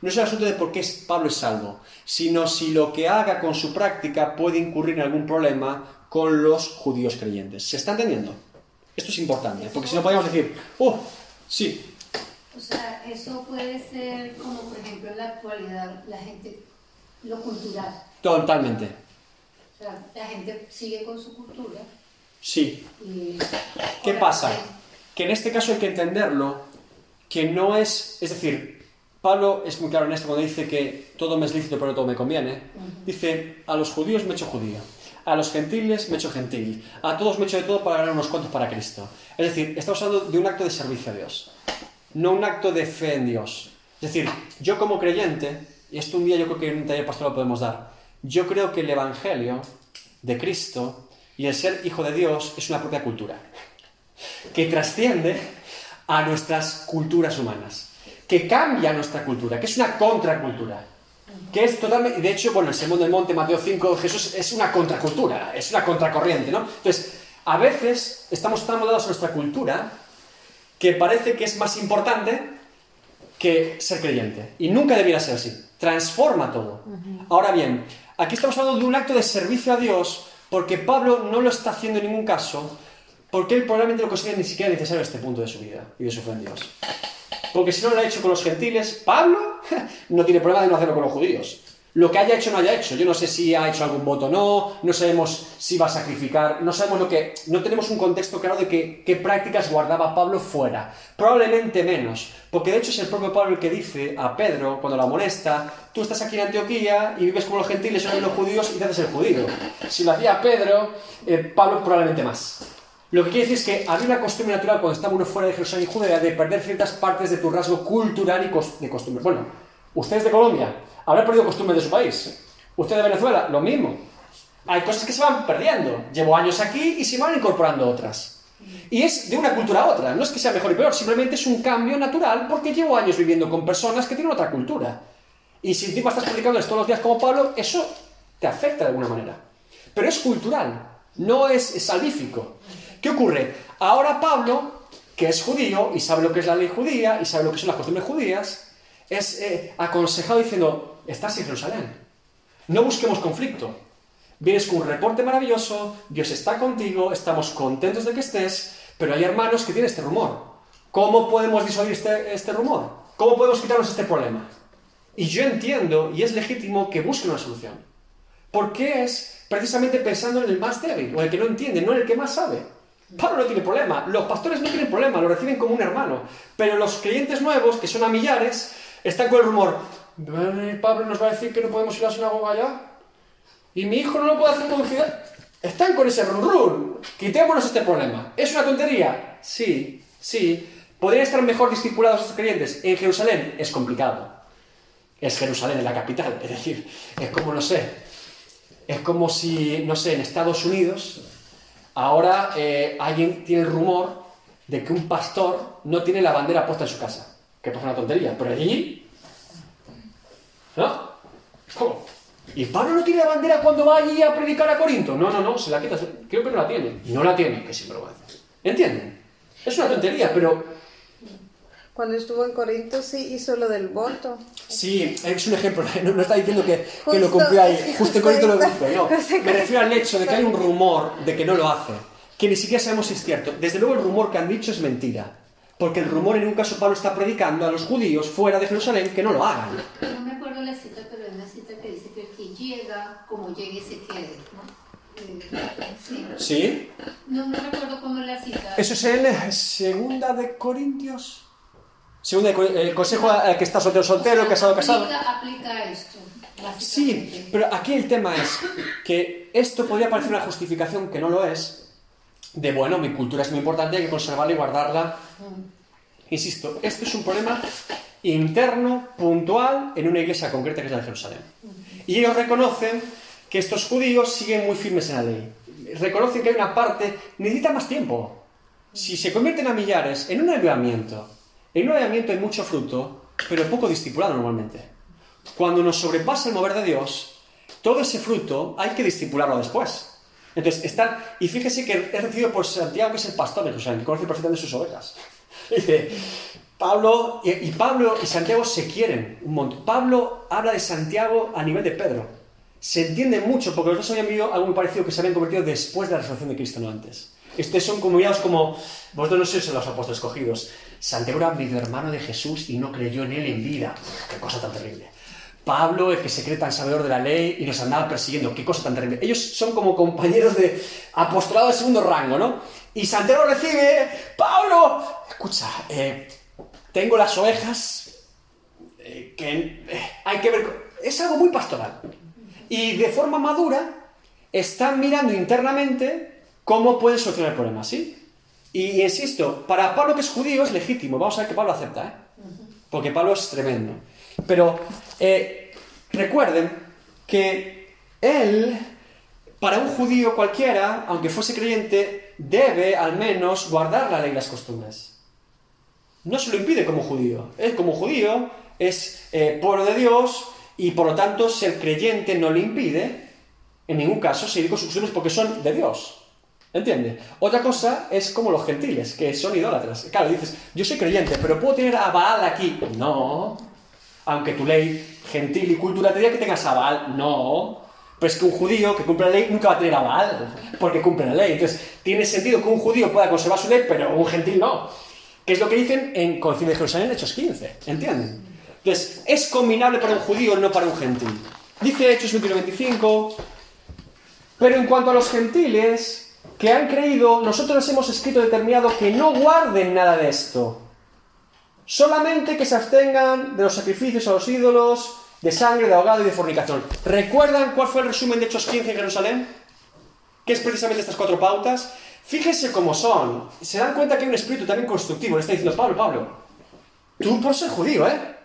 No es un asunto de por qué Pablo es salvo, sino si lo que haga con su práctica puede incurrir en algún problema con los judíos creyentes. ¿Se está entendiendo? Esto es importante, porque si no podríamos decir, oh, sí, O sea, eso puede ser como, por ejemplo, en la actualidad, la gente, lo cultural. totalmente, O sea, la gente sigue con su cultura sí. y... ¿Qué pasa? Que en este caso hay que entenderlo, que no es, es decir, Pablo es muy claro en esto cuando dice que todo me es lícito pero todo me conviene. Dice, a los judíos me he hecho judío, a los gentiles me he hecho gentil, a todos me he hecho de todo para ganar unos cuantos para Cristo. Es decir, estamos hablando de un acto de servicio a Dios, no un acto de fe en Dios. Es decir, yo como creyente, y esto un día yo creo que en un taller pastoral lo podemos dar, yo creo que el Evangelio de Cristo y el ser hijo de Dios es una propia cultura que trasciende a nuestras culturas humanas, que cambia nuestra cultura, que es una contracultura, que es totalmente, de hecho, bueno, el Sermón del Monte, Mateo 5, Jesús es una contracultura, es una contracorriente, ¿no? Entonces, a veces estamos tan moldados a nuestra cultura que parece que es más importante que ser creyente. Y nunca debiera ser así. Transforma todo. Ahora bien, aquí estamos hablando de un acto de servicio a Dios porque Pablo no lo está haciendo en ningún caso porque él probablemente lo considera ni siquiera necesario este punto de su vida y de su fe en Dios. Porque si no lo ha hecho con los gentiles, Pablo *laughs* no tiene problema de no hacerlo con los judíos. Lo que haya hecho no haya hecho. Yo no sé si ha hecho algún voto o no, no sabemos si va a sacrificar, no sabemos lo que. No tenemos un contexto claro de que- qué prácticas guardaba Pablo fuera. Probablemente menos. Porque de hecho es el propio Pablo el que dice a Pedro, cuando lo amonesta, tú estás aquí en Antioquía y vives como los gentiles y los judíos y te haces el judío. Si lo hacía Pedro, eh, Pablo probablemente más. Lo que quiere decir es que había una costumbre natural cuando estaba uno fuera de Jerusalén y Judea de perder ciertas partes de tu rasgo cultural y de costumbre. Bueno, ustedes de Colombia habrán perdido costumbres de su país. Usted de Venezuela, lo mismo. Hay cosas que se van perdiendo. Llevo años aquí y se van incorporando otras. Y es de una cultura a otra. No es que sea mejor y peor, simplemente es un cambio natural porque llevo años viviendo con personas que tienen otra cultura. Y si encima estás predicándoles todos los días como Pablo, eso te afecta de alguna manera. Pero es cultural, no es salvífico. ¿Qué ocurre? Ahora Pablo, que es judío y sabe lo que es la ley judía y sabe lo que son las costumbres judías, es eh, aconsejado diciendo, estás en Jerusalén, no busquemos conflicto. Vienes con un reporte maravilloso, Dios está contigo, estamos contentos de que estés, pero hay hermanos que tienen este rumor. ¿Cómo podemos disuadir este, este rumor? ¿Cómo podemos quitarnos este problema? Y yo entiendo y es legítimo que busquen una solución. Porque es precisamente pensando en el más débil, o el que no entiende, no en el que más sabe. Pablo no tiene problema, los pastores no tienen problema, lo reciben como un hermano. Pero los creyentes nuevos, que son a millares, están con el rumor, "Eh, Pablo nos va a decir que no podemos ir a la sinagoga allá. Y mi hijo no lo puede hacer conducir. Están con ese run run. Quitémonos este problema. ¿Es una tontería? Sí, sí. ¿Podrían estar mejor discipulados estos creyentes? En Jerusalén es complicado. es Jerusalén, es la capital. Es decir, es como, no sé, es como si, no sé, en Estados Unidos ahora eh, alguien tiene el rumor de que un pastor no tiene la bandera puesta en su casa. Que pasa una tontería, pero allí... ¿No? ¿Cómo? ¿Y Pablo no tiene la bandera cuando va allí a predicar a Corinto? No, no, no, se la quita. Creo que no la tiene. No la tiene, que sinvergüenza. ¿Entienden? Es una tontería, pero Cuando estuvo en Corinto sí hizo lo del voto. Sí, es un ejemplo, *laughs* no, no está diciendo que, que lo Justo- cumplió ahí, justo en Corinto lo justo- dice, no. *laughs* justo- Me refiero al hecho de que hay un rumor de que no lo hace, que ni siquiera sabemos si es cierto. Desde luego el rumor que han dicho es mentira, porque el rumor en un caso Pablo está predicando a los judíos fuera de Jerusalén que no lo hagan. No me acuerdo la cita, pero hay una cita que dice que el que llega, como llegue, se quede. ¿no? Eh, sí. ¿Sí? No, no recuerdo cómo es la cita. Eso es en Segunda de Corintios. De Cor- el consejo al que está soltero, soltero, casado, casado. Aplica, aplica esto. Sí, pero aquí el tema es que esto podría parecer una justificación que no lo es, de bueno, mi cultura es muy importante, hay que conservarla y guardarla. Insisto, esto es un problema interno, puntual, en una iglesia concreta que es la de Jerusalén. Y ellos reconocen que estos judíos siguen muy firmes en la ley. Reconocen que hay una parte, necesita más tiempo. Si se convierten a millares en un avivamiento, en un hay mucho fruto, pero poco discipulado normalmente. Cuando nos sobrepasa el mover de Dios, todo ese fruto hay que discipularlo después. Entonces, están, y fíjese que es recibido por Santiago, que es el pastor de Jerusalén, que conoce perfectamente sus ovejas. *laughs* Dice, Pablo, y, Pablo y Santiago se quieren un montón. Pablo habla de Santiago a nivel de Pedro. Se entiende mucho, porque los dos habían vivido algo muy parecido que se habían convertido después de la resurrección de Cristo, no antes. Estos son como mirados como, vosotros no sois los apóstoles escogidos. Santiago era medio hermano de Jesús y no creyó en él en vida. Qué cosa tan terrible. Pablo, el que se cree tan sabedor de la ley y nos andaba persiguiendo. Qué cosa tan terrible. Ellos son como compañeros de apostolado de segundo rango, ¿no? Y Santiago recibe, Pablo, escucha, eh, tengo las ovejas eh, que eh, hay que ver. con-". Es algo muy pastoral. Y de forma madura están mirando internamente cómo pueden solucionar el problema, ¿sí? Y insisto, para Pablo que es judío es legítimo. Vamos a ver que Pablo acepta, ¿eh? Porque Pablo es tremendo. Pero eh, recuerden que él, para un judío cualquiera, aunque fuese creyente, debe al menos guardar la ley y las costumbres. No se lo impide como judío. Él como judío es eh, pueblo de Dios y por lo tanto ser creyente no le impide en ningún caso seguir con sus costumbres porque son de Dios. ¿Entiende? Otra cosa es como los gentiles, que son idólatras. Claro, dices, yo soy creyente, pero puedo tener a aquí. No. Aunque tu ley gentil y cultura te diga que tengas a. No. Pero es que un judío que cumple la ley nunca va a tener a porque cumple la ley. Entonces, tiene sentido que un judío pueda conservar su ley, pero un gentil no. Que es lo que dicen en Concilio de Jerusalén, Hechos 15. ¿Entienden? Entonces, es combinable para un judío, no para un gentil. Dice Hechos 21-25, pero en cuanto a los gentiles que han creído, nosotros les hemos escrito determinado que no guarden nada de esto. Solamente que se abstengan de los sacrificios a los ídolos, de sangre, de ahogado y de fornicación. ¿Recuerdan cuál fue el resumen de Hechos 15 en Jerusalén? Que es precisamente estas cuatro pautas. Fíjense cómo son. Se dan cuenta que hay un espíritu también constructivo. Le está diciendo, Pablo, Pablo, tú por ser judío, ¿eh?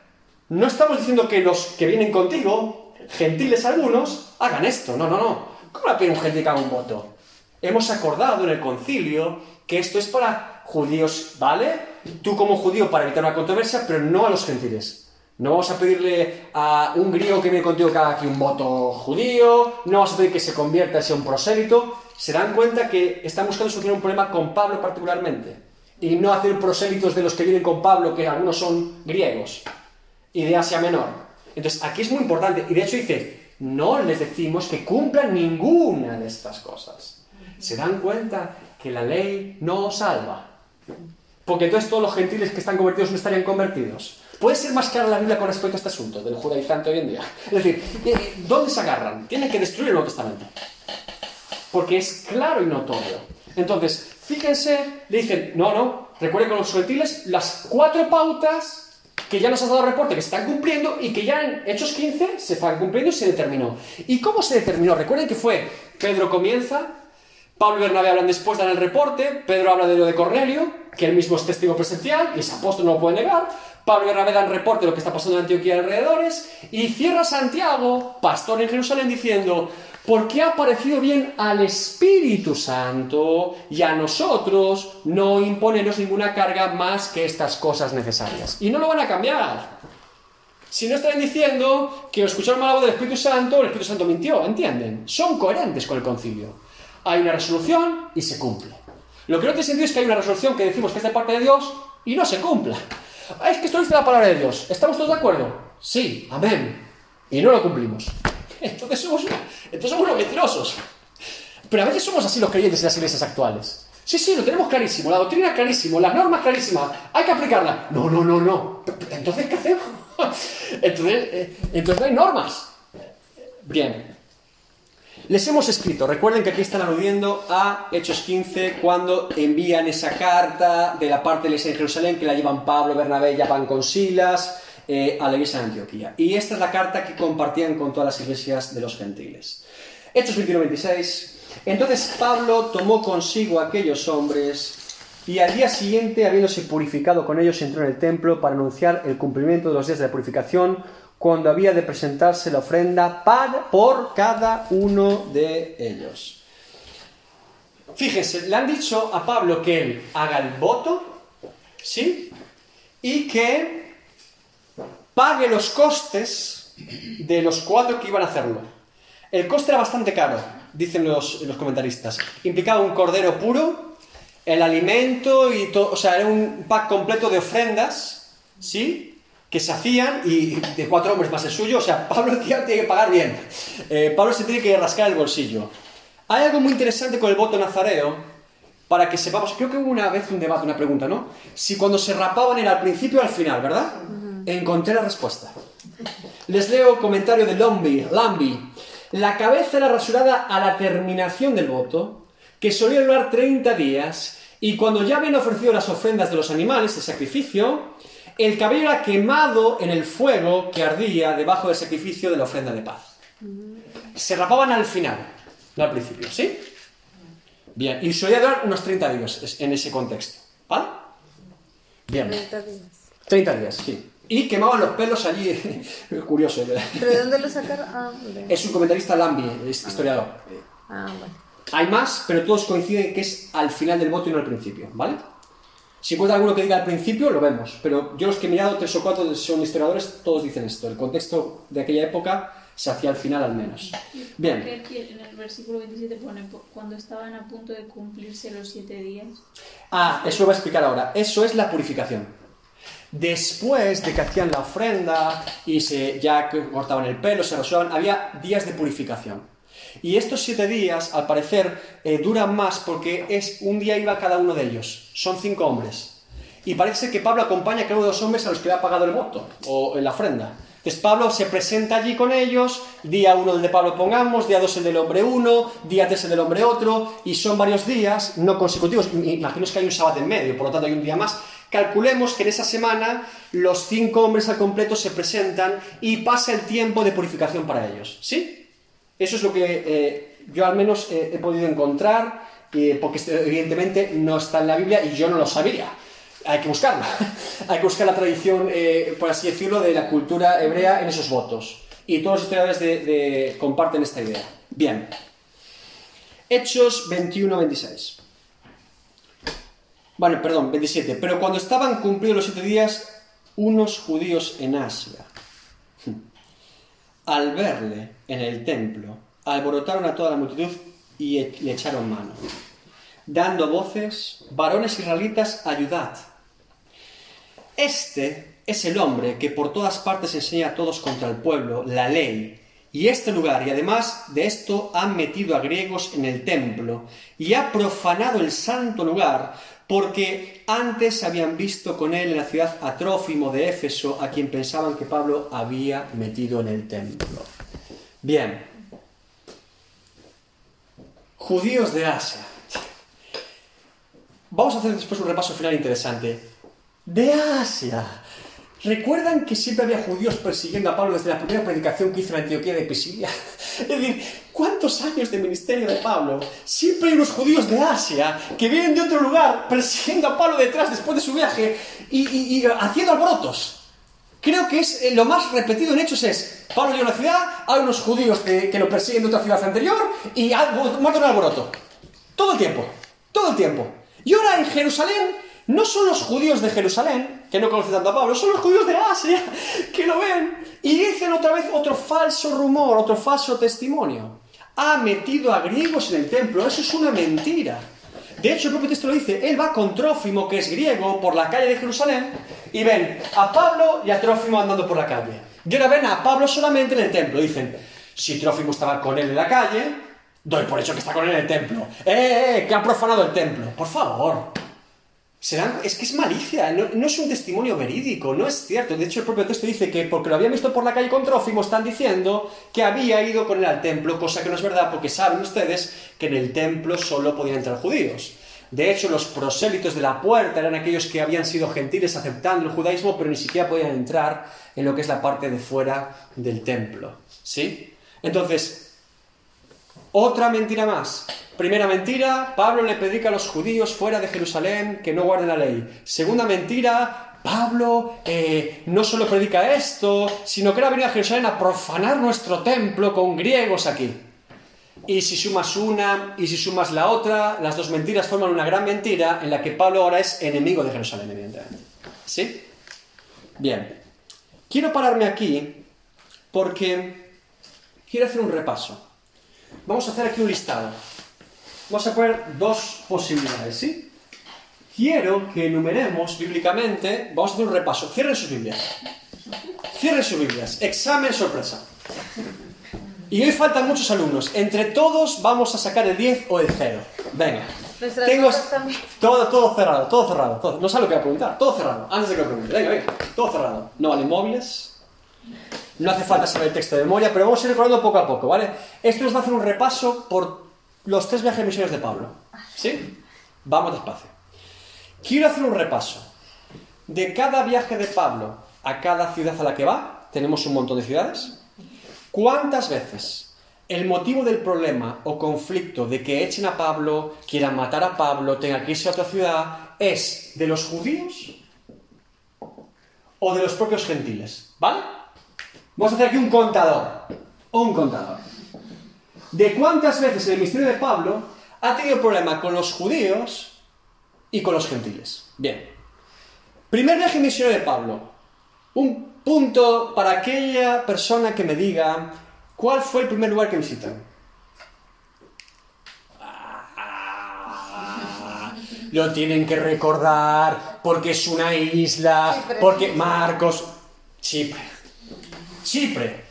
No estamos diciendo que los que vienen contigo, gentiles algunos, hagan esto. No, no, no. ¿Cómo a pedir un gentil que haga un voto? Hemos acordado en el concilio que esto es para judíos, ¿vale? Tú como judío para evitar una controversia, pero no a los gentiles. No vamos a pedirle a un griego que viene contigo que haga aquí un voto judío, no vamos a pedir que se convierta sea un prosélito. Se dan cuenta que están buscando solucionar un problema con Pablo particularmente. Y no hacer prosélitos de los que vienen con Pablo, que algunos son griegos y de Asia Menor. Entonces, aquí es muy importante. Y de hecho dice, no les decimos que cumplan ninguna de estas cosas. Se dan cuenta que la ley no salva. Porque entonces todos los gentiles que están convertidos no estarían convertidos. ¿Puede ser más clara la Biblia con respecto a este asunto del judaizante hoy en día? Es decir, ¿dónde se agarran? Tienen que destruir el Nuevo Testamento. Porque es claro y notorio. Entonces, fíjense, le dicen, no, no, recuerden con los gentiles las cuatro pautas que ya nos has dado reporte que se están cumpliendo y que ya en Hechos 15 se están cumpliendo y se determinó. ¿Y cómo se determinó? Recuerden que fue, Pedro comienza, Pablo y Bernabé hablan después, dan el reporte, Pedro habla de lo de Cornelio, que él mismo es testigo presencial y ese apóstol no lo puede negar, Pablo y Bernabé dan reporte de lo que está pasando en Antioquía y alrededores, y cierra Santiago, pastor en Jerusalén, diciendo, porque ha parecido bien al Espíritu Santo y a nosotros no imponernos ninguna carga más que estas cosas necesarias. Y no lo van a cambiar. Si no están diciendo que escucharon mal la voz del Espíritu Santo, el Espíritu Santo mintió, ¿entienden? Son coherentes con el concilio. Hay una resolución y se cumple. Lo que no tiene sentido es que hay una resolución que decimos que es de parte de Dios y no se cumpla. Es que esto dice la palabra de Dios. ¿Estamos todos de acuerdo? Sí, amén. Y no lo cumplimos. *laughs* Entonces somos, entonces somos unos mentirosos. Pero a veces somos así los creyentes en las iglesias actuales. Sí, sí, lo tenemos clarísimo, la doctrina clarísimo, las normas clarísimas, hay que aplicarla. No, no, no, no. Entonces, ¿qué hacemos? *laughs* Entonces, eh, entonces no hay normas. Bien. Les hemos escrito, recuerden que aquí están aludiendo a Hechos 15 cuando envían esa carta de la parte de de Jerusalén que la llevan Pablo, Bernabé y van con eh, a la iglesia de Antioquía. Y esta es la carta que compartían con todas las iglesias de los gentiles. Hechos 21-26. Entonces Pablo tomó consigo a aquellos hombres y al día siguiente, habiéndose purificado con ellos, entró en el templo para anunciar el cumplimiento de los días de la purificación cuando había de presentarse la ofrenda para- por cada uno de ellos. Fíjense, le han dicho a Pablo que él haga el voto, ¿sí? Y que pague los costes de los cuatro que iban a hacerlo. El coste era bastante caro, dicen los, los comentaristas. Implicaba un cordero puro, el alimento y todo, o sea, era un pack completo de ofrendas, ¿sí? Que se hacían y de cuatro hombres más el suyo, o sea, Pablo decía, tiene que pagar bien. Eh, Pablo se tiene que rascar el bolsillo. Hay algo muy interesante con el voto nazareo, para que sepamos, creo que hubo una vez un debate, una pregunta, ¿no? Si cuando se rapaban era al principio o al final, ¿verdad? Encontré la respuesta. Les leo el comentario de Lambi. Lambi. La cabeza era rasurada a la terminación del voto, que solía durar 30 días, y cuando ya habían ofrecido las ofrendas de los animales, el sacrificio, el cabello era quemado en el fuego que ardía debajo del sacrificio de la ofrenda de paz. Se rapaban al final, no al principio, ¿sí? Bien, y solía durar unos 30 días en ese contexto, ¿vale? Bien. 30 días. 30 días, sí. Y quemaban los pelos allí. *laughs* Curioso. ¿eh? ¿Pero de dónde lo sacaron? Ah, Es un comentarista Lambi, es historiador. ah, vale. Hay más, pero todos coinciden que es al final del voto y no al principio, ¿vale? Si encuentra alguno que diga al principio, lo vemos. Pero yo los que he mirado, tres o cuatro son historiadores, todos dicen esto. El contexto de aquella época se hacía al final al menos. Bien. En el versículo 27 pone "Po- cuando estaban a punto de cumplirse los siete días. Ah, eso lo voy a explicar ahora. Eso es la purificación. Después de que hacían la ofrenda y se, ya cortaban el pelo, se rasuraban, había días de purificación. Y estos siete días, al parecer, eh, duran más porque es un día iba cada uno de ellos. Son cinco hombres. Y parece que Pablo acompaña a cada uno de los hombres a los que le ha pagado el voto o en la ofrenda. Entonces Pablo se presenta allí con ellos, día uno el de Pablo pongamos, día dos el del hombre uno, día tres el del hombre otro, y son varios días no consecutivos. Imagino que hay un sábado en medio, por lo tanto hay un día más. Calculemos que en esa semana los cinco hombres al completo se presentan y pasa el tiempo de purificación para ellos. ¿Sí? Eso es lo que eh, yo al menos eh, he podido encontrar, eh, porque este, evidentemente no está en la Biblia y yo no lo sabía. Hay que buscarla. *laughs* Hay que buscar la tradición, eh, por así decirlo, de la cultura hebrea en esos votos. Y todos los historiadores comparten esta idea. Bien. Hechos 21-26. Bueno, perdón, 27. Pero cuando estaban cumplidos los siete días, unos judíos en Asia, *laughs* al verle en el templo, alborotaron a toda la multitud y e- le echaron mano, dando voces, varones israelitas, ayudad. Este es el hombre que por todas partes enseña a todos contra el pueblo la ley y este lugar, y además de esto han metido a griegos en el templo y ha profanado el santo lugar, porque antes habían visto con él en la ciudad a de Éfeso, a quien pensaban que Pablo había metido en el templo. Bien. Judíos de Asia. Vamos a hacer después un repaso final interesante. De Asia. ¿Recuerdan que siempre había judíos persiguiendo a Pablo desde la primera predicación que hizo en Antioquía de Pisidia? Es decir, ¿Cuántos años de ministerio de Pablo? Siempre hay unos judíos de Asia que vienen de otro lugar persiguiendo a Pablo detrás después de su viaje y, haciendo alborotos. Creo que es eh, lo más repetido en hechos es, Pablo llega a una ciudad, hay unos judíos que, que lo persiguen de otra ciudad anterior y montan un alboroto. Todo el tiempo, todo el tiempo. Y ahora en Jerusalén, no son los judíos de Jerusalén, que no conocen tanto a Pablo, son los judíos de Asia, *laughs* que lo ven. Y dicen otra vez otro falso rumor, otro falso testimonio. Ha metido a griegos en el templo, eso es una mentira. De hecho, el propio texto lo dice, él va con Trófimo, que es griego, por la calle de Jerusalén, y ven a Pablo y a Trófimo andando por la calle. Y ahora ven a Pablo solamente en el templo. Dicen, si Trófimo estaba con él en la calle, doy por hecho que está con él en el templo. ¡Eh, eh, eh! Que ha profanado el templo. Por favor. Serán- es que es malicia, no, no es un testimonio verídico, no es cierto. De hecho, el propio texto dice que porque lo habían visto por la calle con Trófimo, están diciendo que había ido con él al templo, cosa que no es verdad, porque saben ustedes que en el templo solo podían entrar judíos. De hecho, los prosélitos de la puerta eran aquellos que habían sido gentiles aceptando el judaísmo, pero ni siquiera podían entrar en lo que es la parte de fuera del templo. ¿Sí? Entonces, otra mentira más. Primera mentira, Pablo le predica a los judíos fuera de Jerusalén que no guarden la ley. Segunda mentira, Pablo eh, no solo predica esto, sino que era venir a Jerusalén a profanar nuestro templo con griegos aquí. Y si sumas una y si sumas la otra, las dos mentiras forman una gran mentira en la que Pablo ahora es enemigo de Jerusalén, evidentemente. ¿Sí? Bien. Quiero pararme aquí porque quiero hacer un repaso. Vamos a hacer aquí un listado. Vamos a poner dos posibilidades, ¿sí? Quiero que enumeremos bíblicamente, vamos a hacer un repaso. Cierren sus Biblias. Cierren sus Biblias. Examen sorpresa. Y hoy faltan muchos alumnos. Entre todos vamos a sacar el 10 o el 0. Venga. Nuestras Tengo todo, todo cerrado, todo cerrado. todo- No sé lo que voy a preguntar. Todo cerrado. Antes de que lo pregunte. Venga, venga. Todo cerrado. No valen móviles. No hace falta saber el texto de memoria, pero vamos a ir recordando poco a poco, ¿vale? Esto nos va a hacer un repaso por los tres viajes misioneros de Pablo. ¿Sí? Vamos despacio. Quiero hacer un repaso de cada viaje de Pablo a cada ciudad a la que va. Tenemos un montón de ciudades. ¿Cuántas veces el motivo del problema o conflicto de que echen a Pablo, quieran matar a Pablo, tenga que irse a otra ciudad, es de los judíos o de los propios gentiles? ¿Vale? Vamos a hacer aquí un contador. Un contador. De cuántas veces el misterio de Pablo ha tenido problema con los judíos y con los gentiles. Bien. Primer viaje misionero de Pablo. Un punto para aquella persona que me diga cuál fue el primer lugar que visitan. Lo tienen que recordar porque es una isla, porque Marcos, Chipre. Chipre.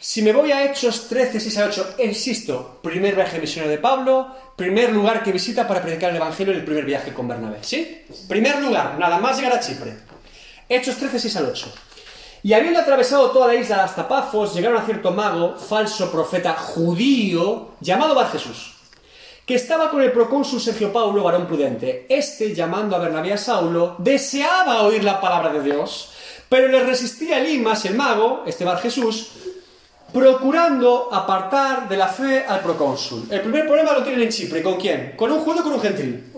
Si me voy a Hechos 13, 6 a 8, insisto, primer viaje misionero de Pablo, primer lugar que visita para predicar el Evangelio en el primer viaje con Bernabé. ¿Sí? Primer lugar, nada más llegar a Chipre. Hechos 13, 6 al 8. Y habiendo atravesado toda la isla hasta Pafos, llegaron a cierto mago, falso profeta judío, llamado Bar Jesús, que estaba con el procónsul Sergio Paulo, varón prudente. Este, llamando a Bernabé a Saulo, deseaba oír la palabra de Dios, pero le resistía Elimas, el mago, este Bar Jesús, procurando apartar de la fe al procónsul. El primer problema lo tienen en Chipre. ¿Con quién? ¿Con un judío o con un gentil?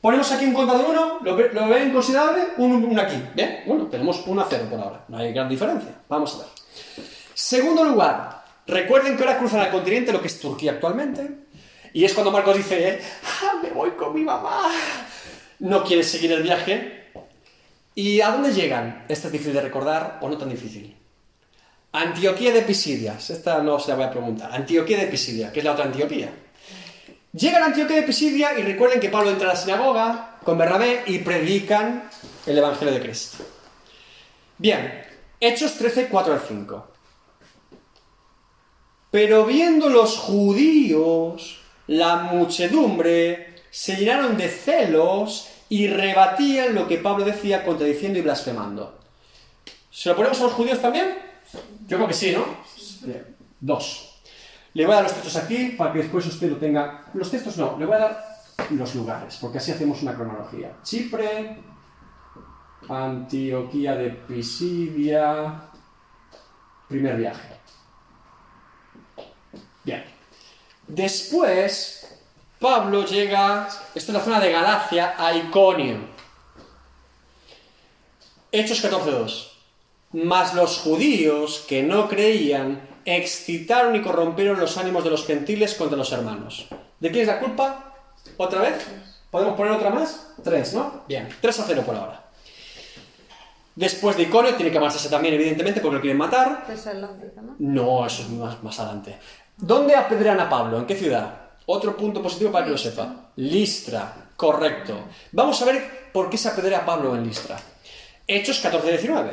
Ponemos aquí un contador 1, ¿lo, ve- lo ven considerable? Un, un aquí. Bien, bueno, tenemos 1 a 0 por ahora. No hay gran diferencia. Vamos a ver. Segundo lugar, recuerden que ahora cruzan el continente lo que es Turquía actualmente. Y es cuando Marcos dice, "Ah, me voy con mi mamá. No quiere seguir el viaje. ¿Y a dónde llegan? Esta es difícil de recordar o no tan difícil. Antioquía de Pisidias. Esta no se la voy a preguntar. Antioquía de Pisidia, que es la otra Antioquía. Llegan a Antioquía de Pisidia y recuerden que Pablo entra a la sinagoga con Bernabé y predican el Evangelio de Cristo. Bien, Hechos 13, 4 al 5. Pero viendo los judíos la muchedumbre, se llenaron de celos y rebatían lo que Pablo decía contradiciendo y blasfemando. ¿Se lo ponemos a los judíos también? Yo creo que sí, ¿no? Dos. Le voy a dar los textos aquí para que después usted lo tenga. Los textos no, le voy a dar los lugares, porque así hacemos una cronología. Chipre, Antioquía de Pisidia, primer viaje. Bien. Después, Pablo llega, esto es la zona de Galacia, a Iconio. Hechos 14.2. Mas los judíos que no creían excitaron y corrompieron los ánimos de los gentiles contra los hermanos. ¿De quién es la culpa? ¿Otra vez? ¿Podemos poner otra más? Tres, ¿no? Bien, tres a cero por ahora. Después de Iconio tiene que marcharse también, evidentemente, porque lo quieren matar. Tesalónica, ¿no? No, eso es más, más adelante. ¿Dónde apedrean a Pablo? ¿En qué ciudad? Otro punto positivo para que lo sepa. Listra, correcto. Vamos a ver por qué se apedrea a Pablo en Listra. Hechos 14-19.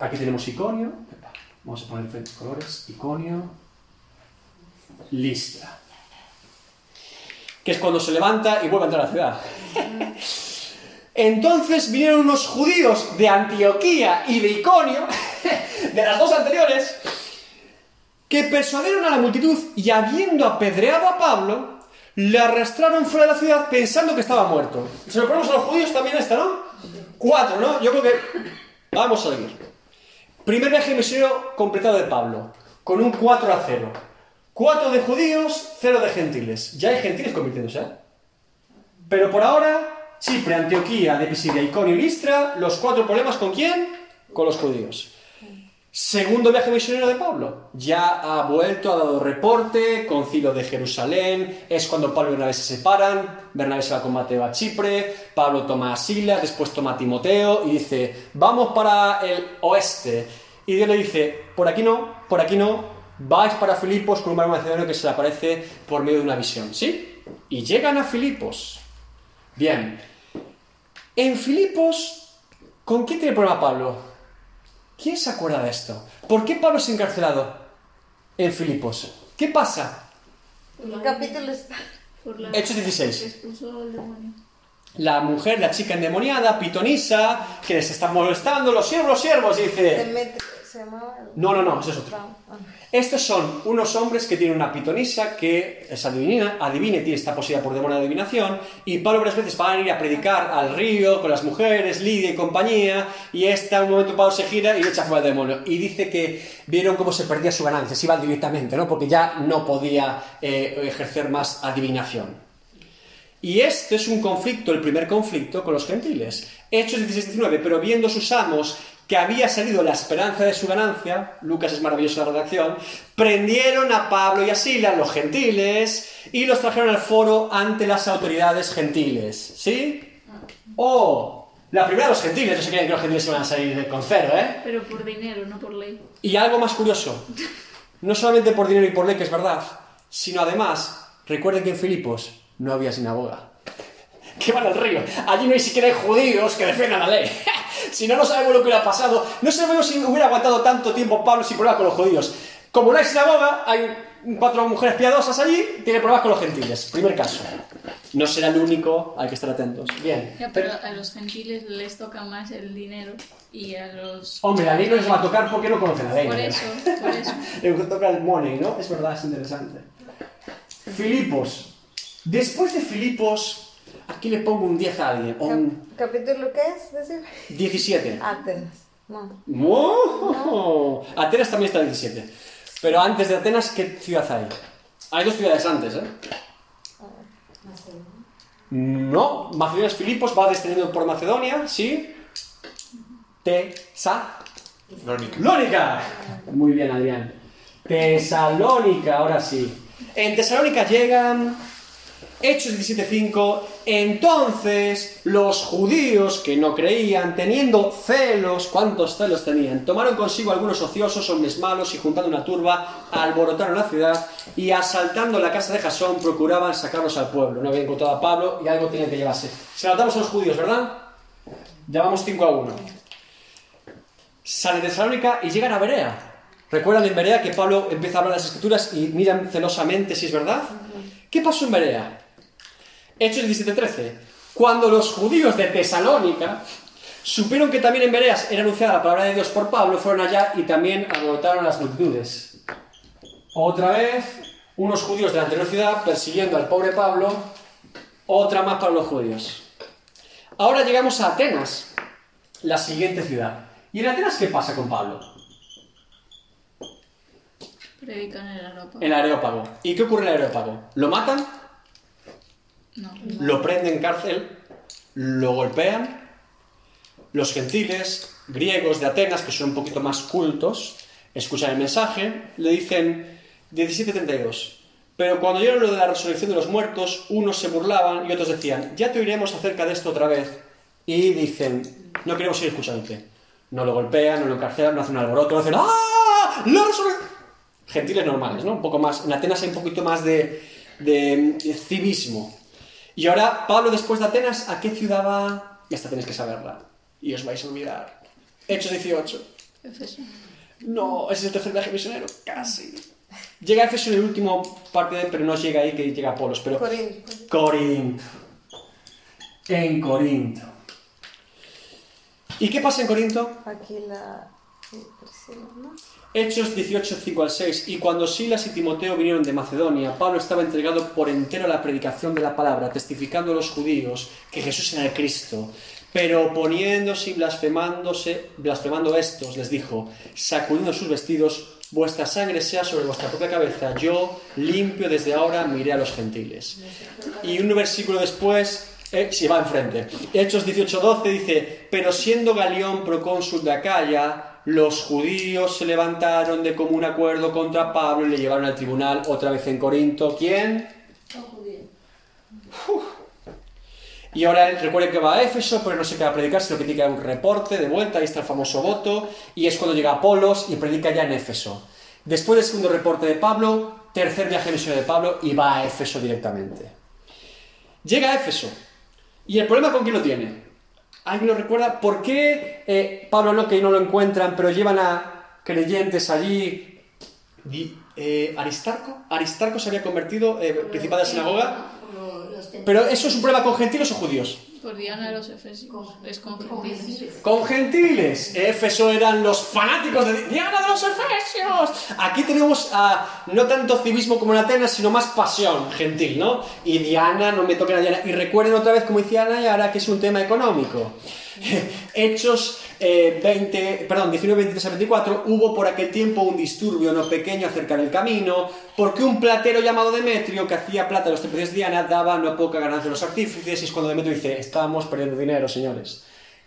Aquí tenemos Iconio. Vamos a poner diferentes colores. Iconio. Listra. Que es cuando se levanta y vuelve a entrar a la ciudad. Entonces vinieron unos judíos de Antioquía y de Iconio, *laughs* de las dos anteriores, que persuadieron a la multitud y habiendo apedreado a Pablo, le arrastraron fuera de la ciudad pensando que estaba muerto. Se lo ponemos a los judíos también esta, ¿no? Cuatro, ¿no? Yo creo que... Vamos a seguir. Primer viaje misionero completado de Pablo, con un 4 a 0. 4 de judíos, 0 de gentiles. Ya hay gentiles convirtiéndose, ¿eh? Pero por ahora, Chipre, Antioquía, de Pisidia, Iconio y Listra, los cuatro problemas ¿con quién? Con los judíos. Segundo viaje misionero de Pablo. Ya ha vuelto, ha dado reporte, concilio de Jerusalén, es cuando Pablo y Bernabé se separan, Bernabé se va con Mateo a Chipre, Pablo toma a Sila, después toma a Timoteo y dice, vamos para el oeste. Y Dios le dice, por aquí no, por aquí no, vais para Filipos con un varón macedonio que se le aparece por medio de una visión, ¿sí? Y llegan a Filipos. Bien. En Filipos, ¿con quién tiene problema Pablo? ¿Quién se acuerda de esto? ¿Por qué Pablo es encarcelado en Filipos? ¿Qué pasa? ¿Qué capítulo está? Hechos 16. que expulsó al demonio. La mujer, la chica endemoniada, pitonisa, que les está molestando, los siervos, los siervos, dice... No, no, no, ese es otro. Ah, Estos son unos hombres que tienen una pitonisa que es adivina, adivina y tiene esta posibilidad por demonio de adivinación. Y Pablo varias veces van a ir a predicar al río con las mujeres, Lidia y compañía. Y esta, un momento Pablo se gira y le echa fuera al demonio. Y dice que vieron cómo se perdía su ganancia, se iba directamente, ¿no? Porque ya no podía eh, ejercer más adivinación. Y este es un conflicto, el primer conflicto con los gentiles. Hechos 16-19, pero viendo sus amos que había salido la esperanza de su ganancia, Lucas es maravilloso la redacción, prendieron a Pablo y a Sila, los gentiles, y los trajeron al foro ante las autoridades gentiles. ¿Sí? O la primera los gentiles, no se creían que los gentiles iban a salir con cero, ¿eh? Pero por dinero, no por ley. Y algo más curioso, *laughs* no solamente por dinero y por ley, que es verdad, sino además, recuerden que en Filipos no había sinagoga. Que van al río. Allí no hay siquiera hay judíos que defiendan la ley. *laughs* si no, no sabemos lo que hubiera pasado. No sabemos si hubiera aguantado tanto tiempo Pablo sin problemas con los judíos. Como no hay sinagoga, hay cuatro mujeres piadosas allí, tiene problemas con los gentiles. Primer caso. No será el único, hay que estar atentos. Bien. Ya, pero a los gentiles les toca más el dinero y a los... Hombre, la ley no les va a tocar porque no conocen la ley. Por ¿no? eso, por eso. *laughs* Le toca el money, ¿no? Es verdad, es interesante. Filipos. Después de Filipos, aquí le pongo un 10 a alguien. Un ¿Capítulo qué es? Decir? 17. Atenas. No. ¡Oh! Atenas también está en 17. Pero antes de Atenas, ¿qué ciudad hay? Hay dos ciudades antes, ¿eh? No, Macedonia es Filipos, va descendiendo por Macedonia, ¿sí? Tesa. Lónica. ¡Lónica! Muy bien, Adrián. Tesalónica, ahora sí. En Tesalónica llegan Hechos 17.5. Entonces los judíos que no creían, teniendo celos, ¿cuántos celos tenían? Tomaron consigo algunos ociosos, hombres malos, y juntando una turba, alborotaron la ciudad y asaltando la casa de Jasón procuraban sacarlos al pueblo. No habían encontrado a Pablo y algo tenían que llevarse. Se lo damos a los judíos, ¿verdad? Ya vamos 5 a 1 salen de Tesalónica y llegan a Berea. ¿Recuerdan en Berea que Pablo empieza a hablar de las escrituras y miran celosamente si es verdad? ¿Qué pasó en Berea? Hechos 17:13. Cuando los judíos de Tesalónica supieron que también en Berea era anunciada la palabra de Dios por Pablo, fueron allá y también alborotaron las multitudes. Otra vez, unos judíos de la anterior ciudad persiguiendo al pobre Pablo, otra más para los judíos. Ahora llegamos a Atenas, la siguiente ciudad. ¿Y en Atenas qué pasa con Pablo? Predican el Areópago. En el. ¿Y qué ocurre en el Areópago? ¿Lo matan? Lo prenden en cárcel, lo golpean. Los gentiles, griegos de Atenas, que son un poquito más cultos, escuchan el mensaje, le dicen 17.32. Pero cuando oyeron lo de la resurrección de los muertos, unos se burlaban y otros decían, ya te oiremos acerca de esto otra vez. Y dicen, no queremos seguir escuchándote. No lo golpean, no lo encarcelan, no hacen un alboroto, no hacen ¡Ah! ¡La resurrección! Gentiles normales, ¿no? Un poco más. En Atenas hay un poquito más de, de civismo. Y ahora, Pablo, después de Atenas, ¿a qué ciudad va? Y esta tenéis que saberla. Y os vais a olvidar. Hechos 18. Éfeso. No, ese es el tercer viaje misionero. Casi. Llega a Éfeso en el último parte, de- pero no llega ahí, que llega a Polos. Pero Corinto. Corinto. En Corinto. ¿Y qué pasa en Corinto? Aquí la... sí, Priscila, ¿no? Hechos 18, 5 al 6. Y cuando Silas y Timoteo vinieron de Macedonia, Pablo estaba entregado por entero a la predicación de la palabra, testificando a los judíos que Jesús era el Cristo. Pero oponiéndose y blasfemándose, blasfemando estos, les dijo, sacudiendo sus vestidos, vuestra sangre sea sobre vuestra propia cabeza, yo limpio desde ahora miré a los gentiles. Y un versículo después, eh, si va enfrente, Hechos 18:12 dice, pero siendo Galión procónsul de Acaya, los judíos se levantaron de común acuerdo contra Pablo y le llevaron al tribunal otra vez en Corinto. ¿Quién? Y ahora él recuerda que va a Éfeso, pero no se queda a predicar, sino que tiene que dar un reporte de vuelta, ahí está el famoso voto, y es cuando llega a Apolos y predica ya en Éfeso. Después del segundo reporte de Pablo, tercer viaje misionero de Pablo y va a Éfeso directamente. Llega a Éfeso. ¿Y el problema con quién lo tiene? ¿Alguien lo recuerda? ¿Por qué eh, Pablo no, que no lo encuentran, pero llevan a creyentes allí? Di- eh, ¿Aristarco? ¿Aristarco se había convertido eh, principal de la sinagoga? ¿Pero eso es un problema con gentiles o judíos? Por Diana de los Efesios. Es con gentiles. Con gentiles. Éfeso eran los fanáticos de Diana de los Efesios. Aquí tenemos ah, no tanto civismo como en Atenas, sino más pasión gentil, ¿no? Y Diana, no me toquen a Diana. Y recuerden otra vez, como decía Ana, y ahora que es un tema económico. *laughs* Hechos eh, 20, perdón, 19, 23 a 24, hubo por aquel tiempo un disturbio no pequeño acerca del camino, porque un platero llamado Demetrio, que hacía plata a los templos de Diana, daba no poca ganancia a los artífices, y es cuando Demetrio dice, estamos perdiendo dinero, señores.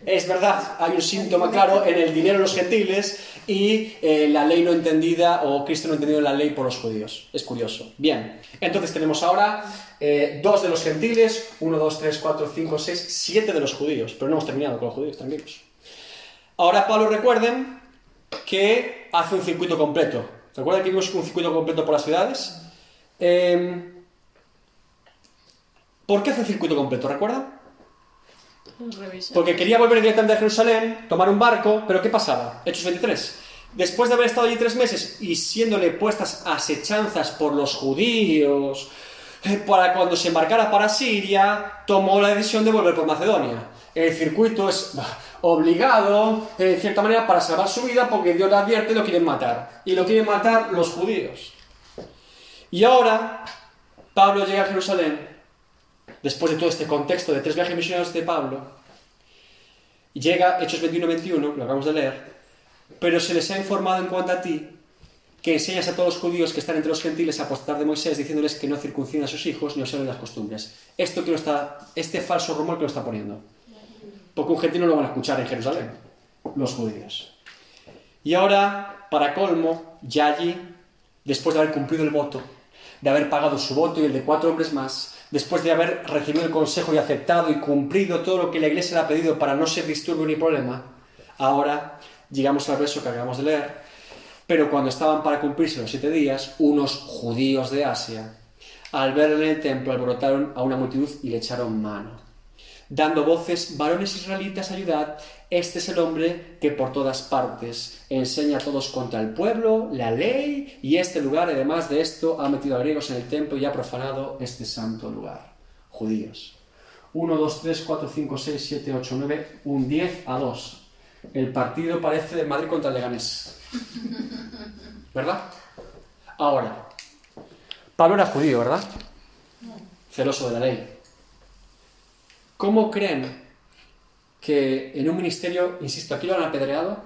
Es verdad, hay un síntoma claro en el dinero de los gentiles y eh, la ley no entendida o Cristo no entendido la ley por los judíos. Es curioso. Bien, entonces tenemos ahora eh, dos de los gentiles, uno, dos, tres, cuatro, cinco, seis, siete de los judíos, pero no hemos terminado con los judíos, tranquilos. Ahora Pablo recuerden que hace un circuito completo. ¿Recuerdan que vimos un circuito completo por las ciudades? Eh, ¿Por qué hace un circuito completo? ¿Recuerdan? Revisar. Porque quería volver directamente a Jerusalén, tomar un barco, pero ¿qué pasaba? Hechos 23. Después de haber estado allí tres meses y siéndole puestas asechanzas por los judíos, eh, para cuando se embarcara para Siria, tomó la decisión de volver por Macedonia. El circuito es obligado, eh, en cierta manera, para salvar su vida, porque Dios le advierte y lo quieren matar. Y lo quieren matar los judíos. Y ahora, Pablo llega a Jerusalén después de todo este contexto de tres viajes misioneros de Pablo, llega Hechos 21-21, lo acabamos de leer, pero se les ha informado en cuanto a ti que enseñas a todos los judíos que están entre los gentiles a apostar de Moisés, diciéndoles que no circunciden a sus hijos ni observen las costumbres. Esto que lo está, este falso rumor que lo está poniendo. Porque un gentil no lo van a escuchar en Jerusalén, los judíos. Y ahora, para colmo, ya allí, después de haber cumplido el voto, de haber pagado su voto y el de cuatro hombres más, después de haber recibido el consejo y aceptado y cumplido todo lo que la iglesia le ha pedido para no ser disturbio ni problema, ahora llegamos al verso que acabamos de leer. Pero cuando estaban para cumplirse los siete días, unos judíos de Asia, al verle en el templo, alborotaron a una multitud y le echaron mano. Dando voces, varones israelitas, ayudad, este es el hombre que por todas partes enseña a todos contra el pueblo, la ley, y este lugar, además de esto, ha metido a griegos en el templo y ha profanado este santo lugar. Judíos. 1, 2, 3, 4, 5, 6, 7, 8, 9, un 10 a 2. El partido parece de Madrid contra el Leganés. ¿Verdad? Ahora, Pablo era judío, ¿verdad? Celoso de la ley. ¿Cómo creen que en un ministerio, insisto, aquí lo han apedreado,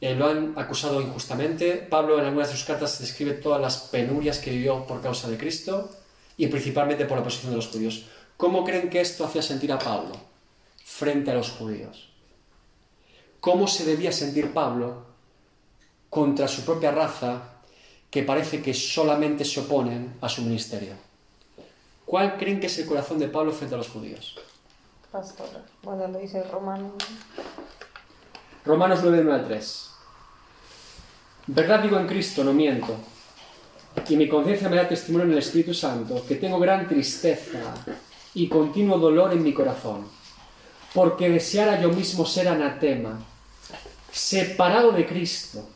eh, lo han acusado injustamente. Pablo en algunas de sus cartas describe todas las penurias que vivió por causa de Cristo y principalmente por la posición de los judíos. ¿Cómo creen que esto hacía sentir a Pablo frente a los judíos? ¿Cómo se debía sentir Pablo contra su propia raza que parece que solamente se oponen a su ministerio? ¿Cuál creen que es el corazón de Pablo frente a los judíos? Pastora. Bueno, lo dice el romano. Romanos 9, 1 al 3. Verdad digo en Cristo, no miento. Y mi conciencia me da testimonio en el Espíritu Santo que tengo gran tristeza y continuo dolor en mi corazón, porque deseara yo mismo ser anatema, separado de Cristo,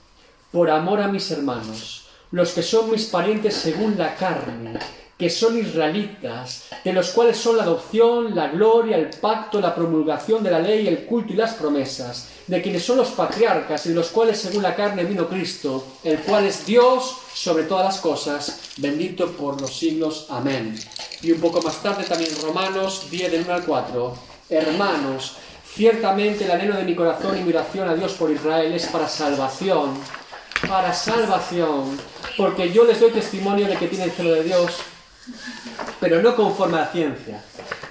por amor a mis hermanos, los que son mis parientes según la carne, que son israelitas, de los cuales son la adopción, la gloria, el pacto, la promulgación de la ley, el culto y las promesas, de quienes son los patriarcas y los cuales según la carne vino Cristo, el cual es Dios sobre todas las cosas, bendito por los siglos. Amén. Y un poco más tarde también Romanos 10 del 1 al 4, hermanos, ciertamente el anhelo de mi corazón y mi oración a Dios por Israel es para salvación, para salvación, porque yo les doy testimonio de que tienen celo de Dios pero no conforme a la ciencia.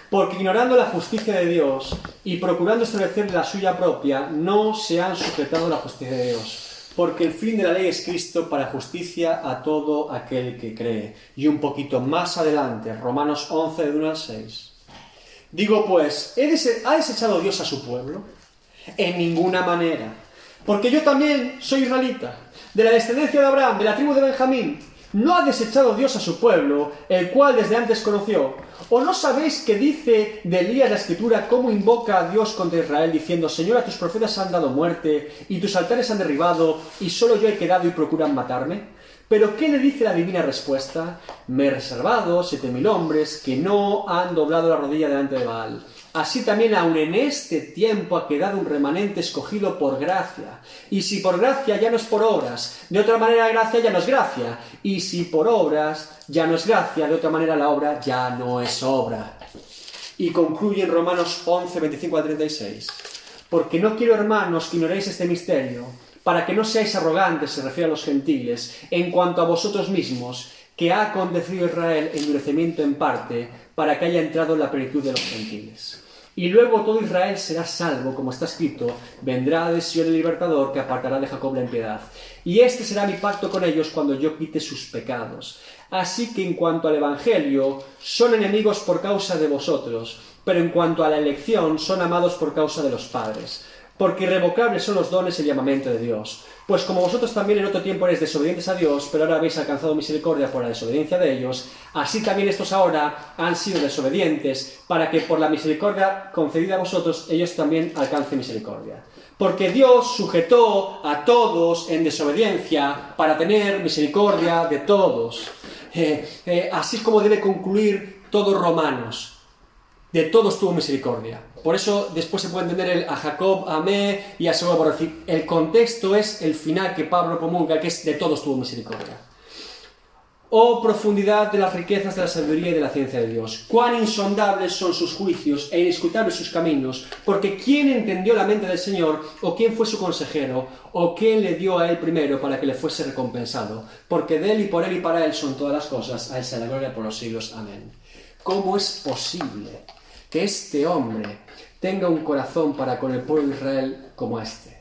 Porque ignorando la justicia de Dios y procurando establecer la suya propia, no se han sujetado a la justicia de Dios. Porque el fin de la ley es Cristo para justicia a todo aquel que cree. Y un poquito más adelante, Romanos 11, de 1 al 6. Digo pues, ¿ha desechado Dios a su pueblo? En ninguna manera. Porque yo también soy israelita, de la descendencia de Abraham, de la tribu de Benjamín. ¿No ha desechado Dios a su pueblo, el cual desde antes conoció? ¿O no sabéis que dice de Elías la escritura cómo invoca a Dios contra Israel diciendo, Señor, a tus profetas han dado muerte y tus altares han derribado y solo yo he quedado y procuran matarme? Pero ¿qué le dice la divina respuesta? Me he reservado siete mil hombres que no han doblado la rodilla delante de Baal. Así también aun en este tiempo ha quedado un remanente escogido por gracia. Y si por gracia ya no es por obras, de otra manera gracia ya no es gracia. Y si por obras ya no es gracia, de otra manera la obra ya no es obra. Y concluye en Romanos 11, 25 a 36. Porque no quiero, hermanos, que ignoréis este misterio, para que no seáis arrogantes, se refiere a los gentiles, en cuanto a vosotros mismos, que ha acontecido Israel endurecimiento en parte, para que haya entrado en la plenitud de los gentiles. Y luego todo Israel será salvo, como está escrito, vendrá de Sion el libertador que apartará de Jacob la impiedad. Y este será mi pacto con ellos cuando yo quite sus pecados. Así que en cuanto al Evangelio, son enemigos por causa de vosotros, pero en cuanto a la elección, son amados por causa de los padres. Porque irrevocables son los dones y el llamamiento de Dios. Pues como vosotros también en otro tiempo eres desobedientes a Dios, pero ahora habéis alcanzado misericordia por la desobediencia de ellos, así también estos ahora han sido desobedientes, para que por la misericordia concedida a vosotros ellos también alcancen misericordia. Porque Dios sujetó a todos en desobediencia para tener misericordia de todos. Eh, eh, así como debe concluir todos Romanos. De todos tuvo misericordia. Por eso después se puede entender el a Jacob amé y a Saúl aborrecí. El contexto es el final que Pablo promulga, que es de todos tuvo misericordia. Oh profundidad de las riquezas de la sabiduría y de la ciencia de Dios. Cuán insondables son sus juicios e inescrutables sus caminos, porque ¿quién entendió la mente del Señor? ¿O quién fue su consejero? ¿O quién le dio a él primero para que le fuese recompensado? Porque de él y por él y para él son todas las cosas, a él sea la gloria por los siglos. Amén. ¿Cómo es posible que este hombre tenga un corazón para con el pueblo de Israel como este.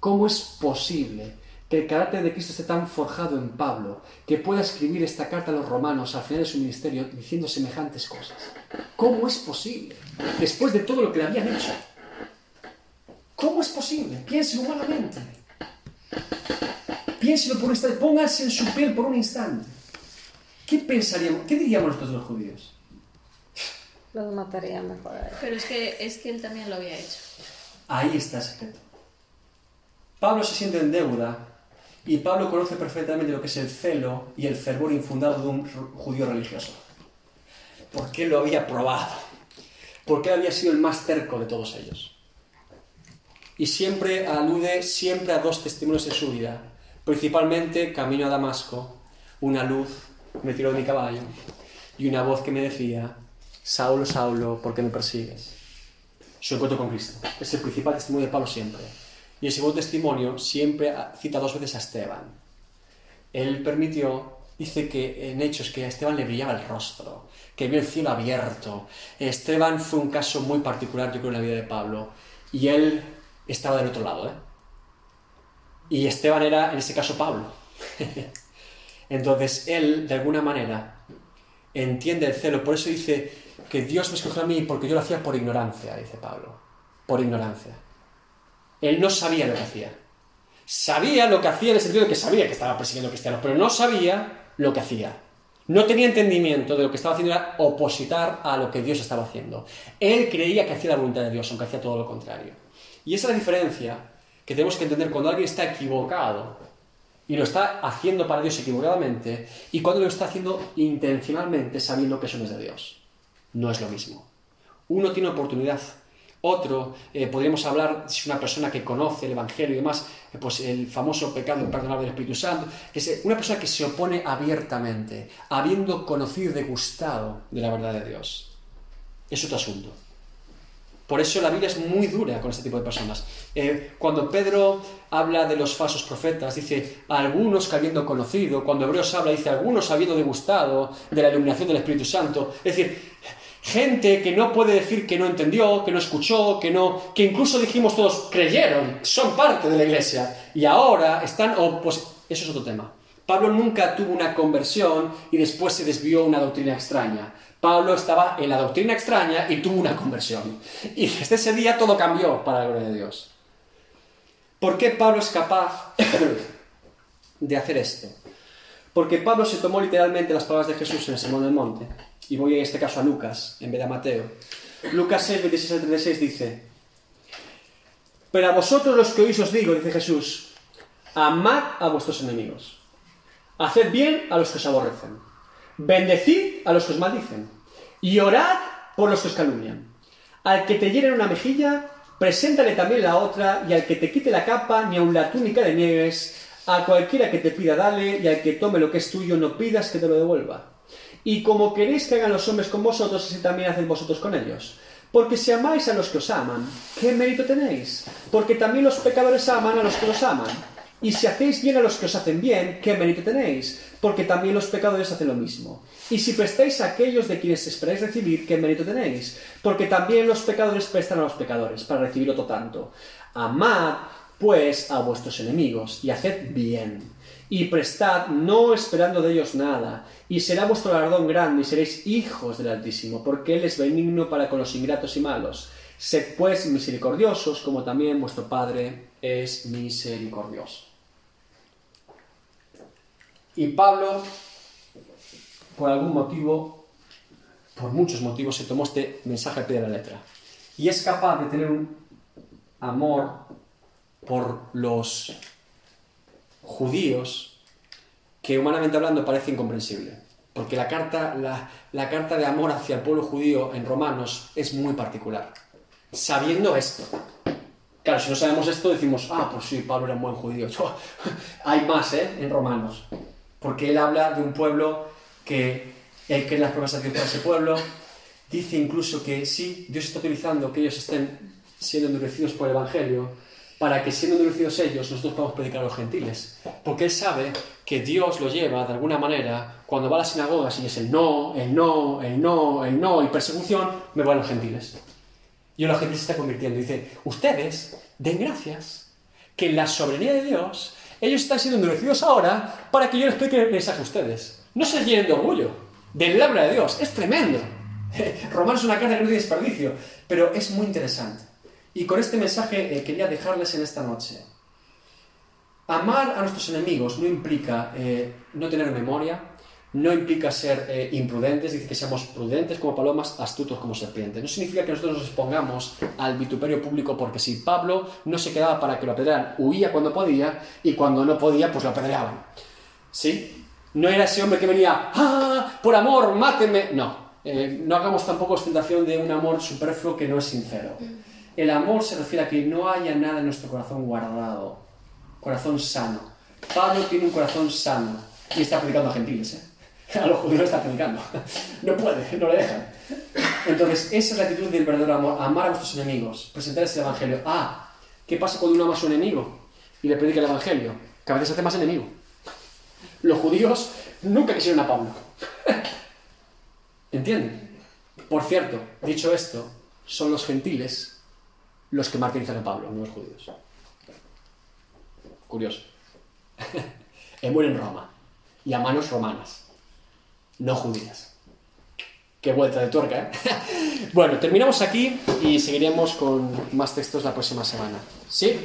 ¿Cómo es posible que el carácter de Cristo esté tan forjado en Pablo que pueda escribir esta carta a los romanos al final de su ministerio diciendo semejantes cosas? ¿Cómo es posible? Después de todo lo que le habían hecho. ¿Cómo es posible? Piense humanamente. Piénselo por un instante. Póngase en su piel por un instante. ¿Qué pensaríamos? ¿Qué diríamos nosotros los judíos? Los mataría mejor a él. Pero es que, es que él también lo había hecho. Ahí está el secreto. Pablo se siente en deuda y Pablo conoce perfectamente lo que es el celo y el fervor infundado de un judío religioso. Porque él lo había probado. Porque él había sido el más terco de todos ellos. Y siempre alude siempre a dos testimonios en su vida. Principalmente camino a Damasco, una luz me tiró de mi caballo y una voz que me decía, Saulo, Saulo, ¿por qué me persigues? Su encuentro con Cristo. Es el principal testimonio de Pablo siempre. Y el segundo testimonio siempre cita dos veces a Esteban. Él permitió, dice que en Hechos que a Esteban le brillaba el rostro, que vio el cielo abierto. Esteban fue un caso muy particular, yo creo, en la vida de Pablo. Y él estaba del otro lado, ¿eh? Y Esteban era, en ese caso, Pablo. *laughs* Entonces, él, de alguna manera, entiende el celo. Por eso dice que Dios me escogió a mí porque yo lo hacía por ignorancia, dice Pablo. Por ignorancia. Él no sabía lo que hacía. Sabía lo que hacía en el sentido de que sabía que estaba persiguiendo a cristianos, pero no sabía lo que hacía. No tenía entendimiento de lo que estaba haciendo era opositar a lo que Dios estaba haciendo. Él creía que hacía la voluntad de Dios, aunque hacía todo lo contrario. Y esa es la diferencia que tenemos que entender cuando alguien está equivocado y lo está haciendo para Dios equivocadamente y cuando lo está haciendo intencionalmente sabiendo que eso no es de Dios. No es lo mismo. Uno tiene oportunidad otro, eh, podríamos hablar, si es una persona que conoce el Evangelio y demás, eh, pues el famoso pecado imperdonable del Espíritu Santo, es eh, una persona que se opone abiertamente, habiendo conocido y degustado de la verdad de Dios. Es otro asunto. Por eso la Biblia es muy dura con este tipo de personas. cuando Pedro habla de los falsos profetas, dice algunos que habiendo conocido, cuando Hebreos habla, dice algunos habiendo degustado de la iluminación del Espíritu Santo. Es decir, Gente que no puede decir que no entendió, que no escuchó, que no, que incluso dijimos todos creyeron, son parte de la iglesia y ahora están, o pues eso es otro tema. Pablo nunca tuvo una conversión y después se desvió una doctrina extraña. Pablo estaba en la doctrina extraña y tuvo una conversión. Y desde ese día todo cambió para la gloria de Dios. ¿Por qué Pablo es capaz *coughs* de hacer esto? Porque Pablo se tomó literalmente las palabras de Jesús en el Sermón del Monte y voy en este caso a Lucas, en vez de a Mateo. Lucas 6, 26 al 36 dice, pero a vosotros los que oís os digo, dice Jesús, amad a vuestros enemigos, haced bien a los que os aborrecen, bendecid a los que os maldicen, y orad por los que os calumnian. Al que te hieren una mejilla, preséntale también la otra, y al que te quite la capa, ni aun la túnica le niegues, a cualquiera que te pida dale, y al que tome lo que es tuyo, no pidas que te lo devuelva. Y como queréis que hagan los hombres con vosotros, así también haced vosotros con ellos. Porque si amáis a los que os aman, ¿qué mérito tenéis? Porque también los pecadores aman a los que los aman. Y si hacéis bien a los que os hacen bien, ¿qué mérito tenéis? Porque también los pecadores hacen lo mismo. Y si prestáis a aquellos de quienes esperáis recibir, ¿qué mérito tenéis? Porque también los pecadores prestan a los pecadores para recibir otro tanto. Amad, pues, a vuestros enemigos y haced bien y prestad, no esperando de ellos nada, y será vuestro galardón grande, y seréis hijos del Altísimo, porque Él es benigno para con los ingratos y malos. Sed pues misericordiosos, como también vuestro Padre es misericordioso. Y Pablo, por algún motivo, por muchos motivos, se tomó este mensaje al pie de la letra. Y es capaz de tener un amor por los judíos humanamente hablando parece incomprensible. Porque la carta, la, carta de amor hacia el pueblo judío en Romanos es muy particular. Sabiendo esto. Claro, si no sabemos esto, decimos, ah, pues sí, Pablo era un buen judío. *laughs* Hay más, ¿eh? En Romanos. Porque él habla de un pueblo que él cree las promesas de para ese pueblo. Dice incluso que sí, Dios está utilizando que ellos estén siendo endurecidos por el Evangelio para que siendo endurecidos ellos, nosotros podamos predicar a los gentiles. Porque Él sabe que Dios lo lleva de alguna manera, cuando va a las sinagogas y es el no, el no, el no, el no y persecución, me a los gentiles. Y los gentiles se está convirtiendo. Dice, ustedes den gracias que en la soberanía de Dios ellos están siendo endurecidos ahora para que yo les explique el mensaje a ustedes. No se llenen de orgullo, del labra de Dios. Es tremendo. *laughs* Romanos es una carta que no tiene desperdicio, pero es muy interesante. Y con este mensaje eh, quería dejarles en esta noche. Amar a nuestros enemigos no implica eh, no tener memoria, no implica ser eh, imprudentes, dice que seamos prudentes como palomas, astutos como serpientes. No significa que nosotros nos expongamos al vituperio público porque si Pablo no se quedaba para que lo apedrearan, huía cuando podía y cuando no podía, pues lo apedreaban. ¿Sí? No era ese hombre que venía, ¡ah! Por amor, máteme. No, no hagamos tampoco ostentación de un amor superfluo que no es sincero. El amor se refiere a que no haya nada en nuestro corazón guardado, corazón sano. Pablo tiene un corazón sano y está predicando a gentiles. ¿eh? *laughs* A los judíos está predicando. *laughs* No puede, no le dejan. Entonces, esa es la actitud del verdadero amor, amar a vuestros enemigos, presentarles el Evangelio. Ah, ¿Qué pasa cuando uno ama a su enemigo y le predica el Evangelio? Que a veces se hace más enemigo. Los judíos nunca quisieron a Pablo. *laughs* ¿Entienden? Por cierto, dicho esto, son los gentiles los que martirizan a Pablo, no los judíos. Curioso. Él *laughs* muere en Roma y a manos romanas, no judías. Qué vuelta de tuerca, ¿eh? *laughs* bueno, terminamos aquí y seguiremos con más textos la próxima semana. ¿Sí?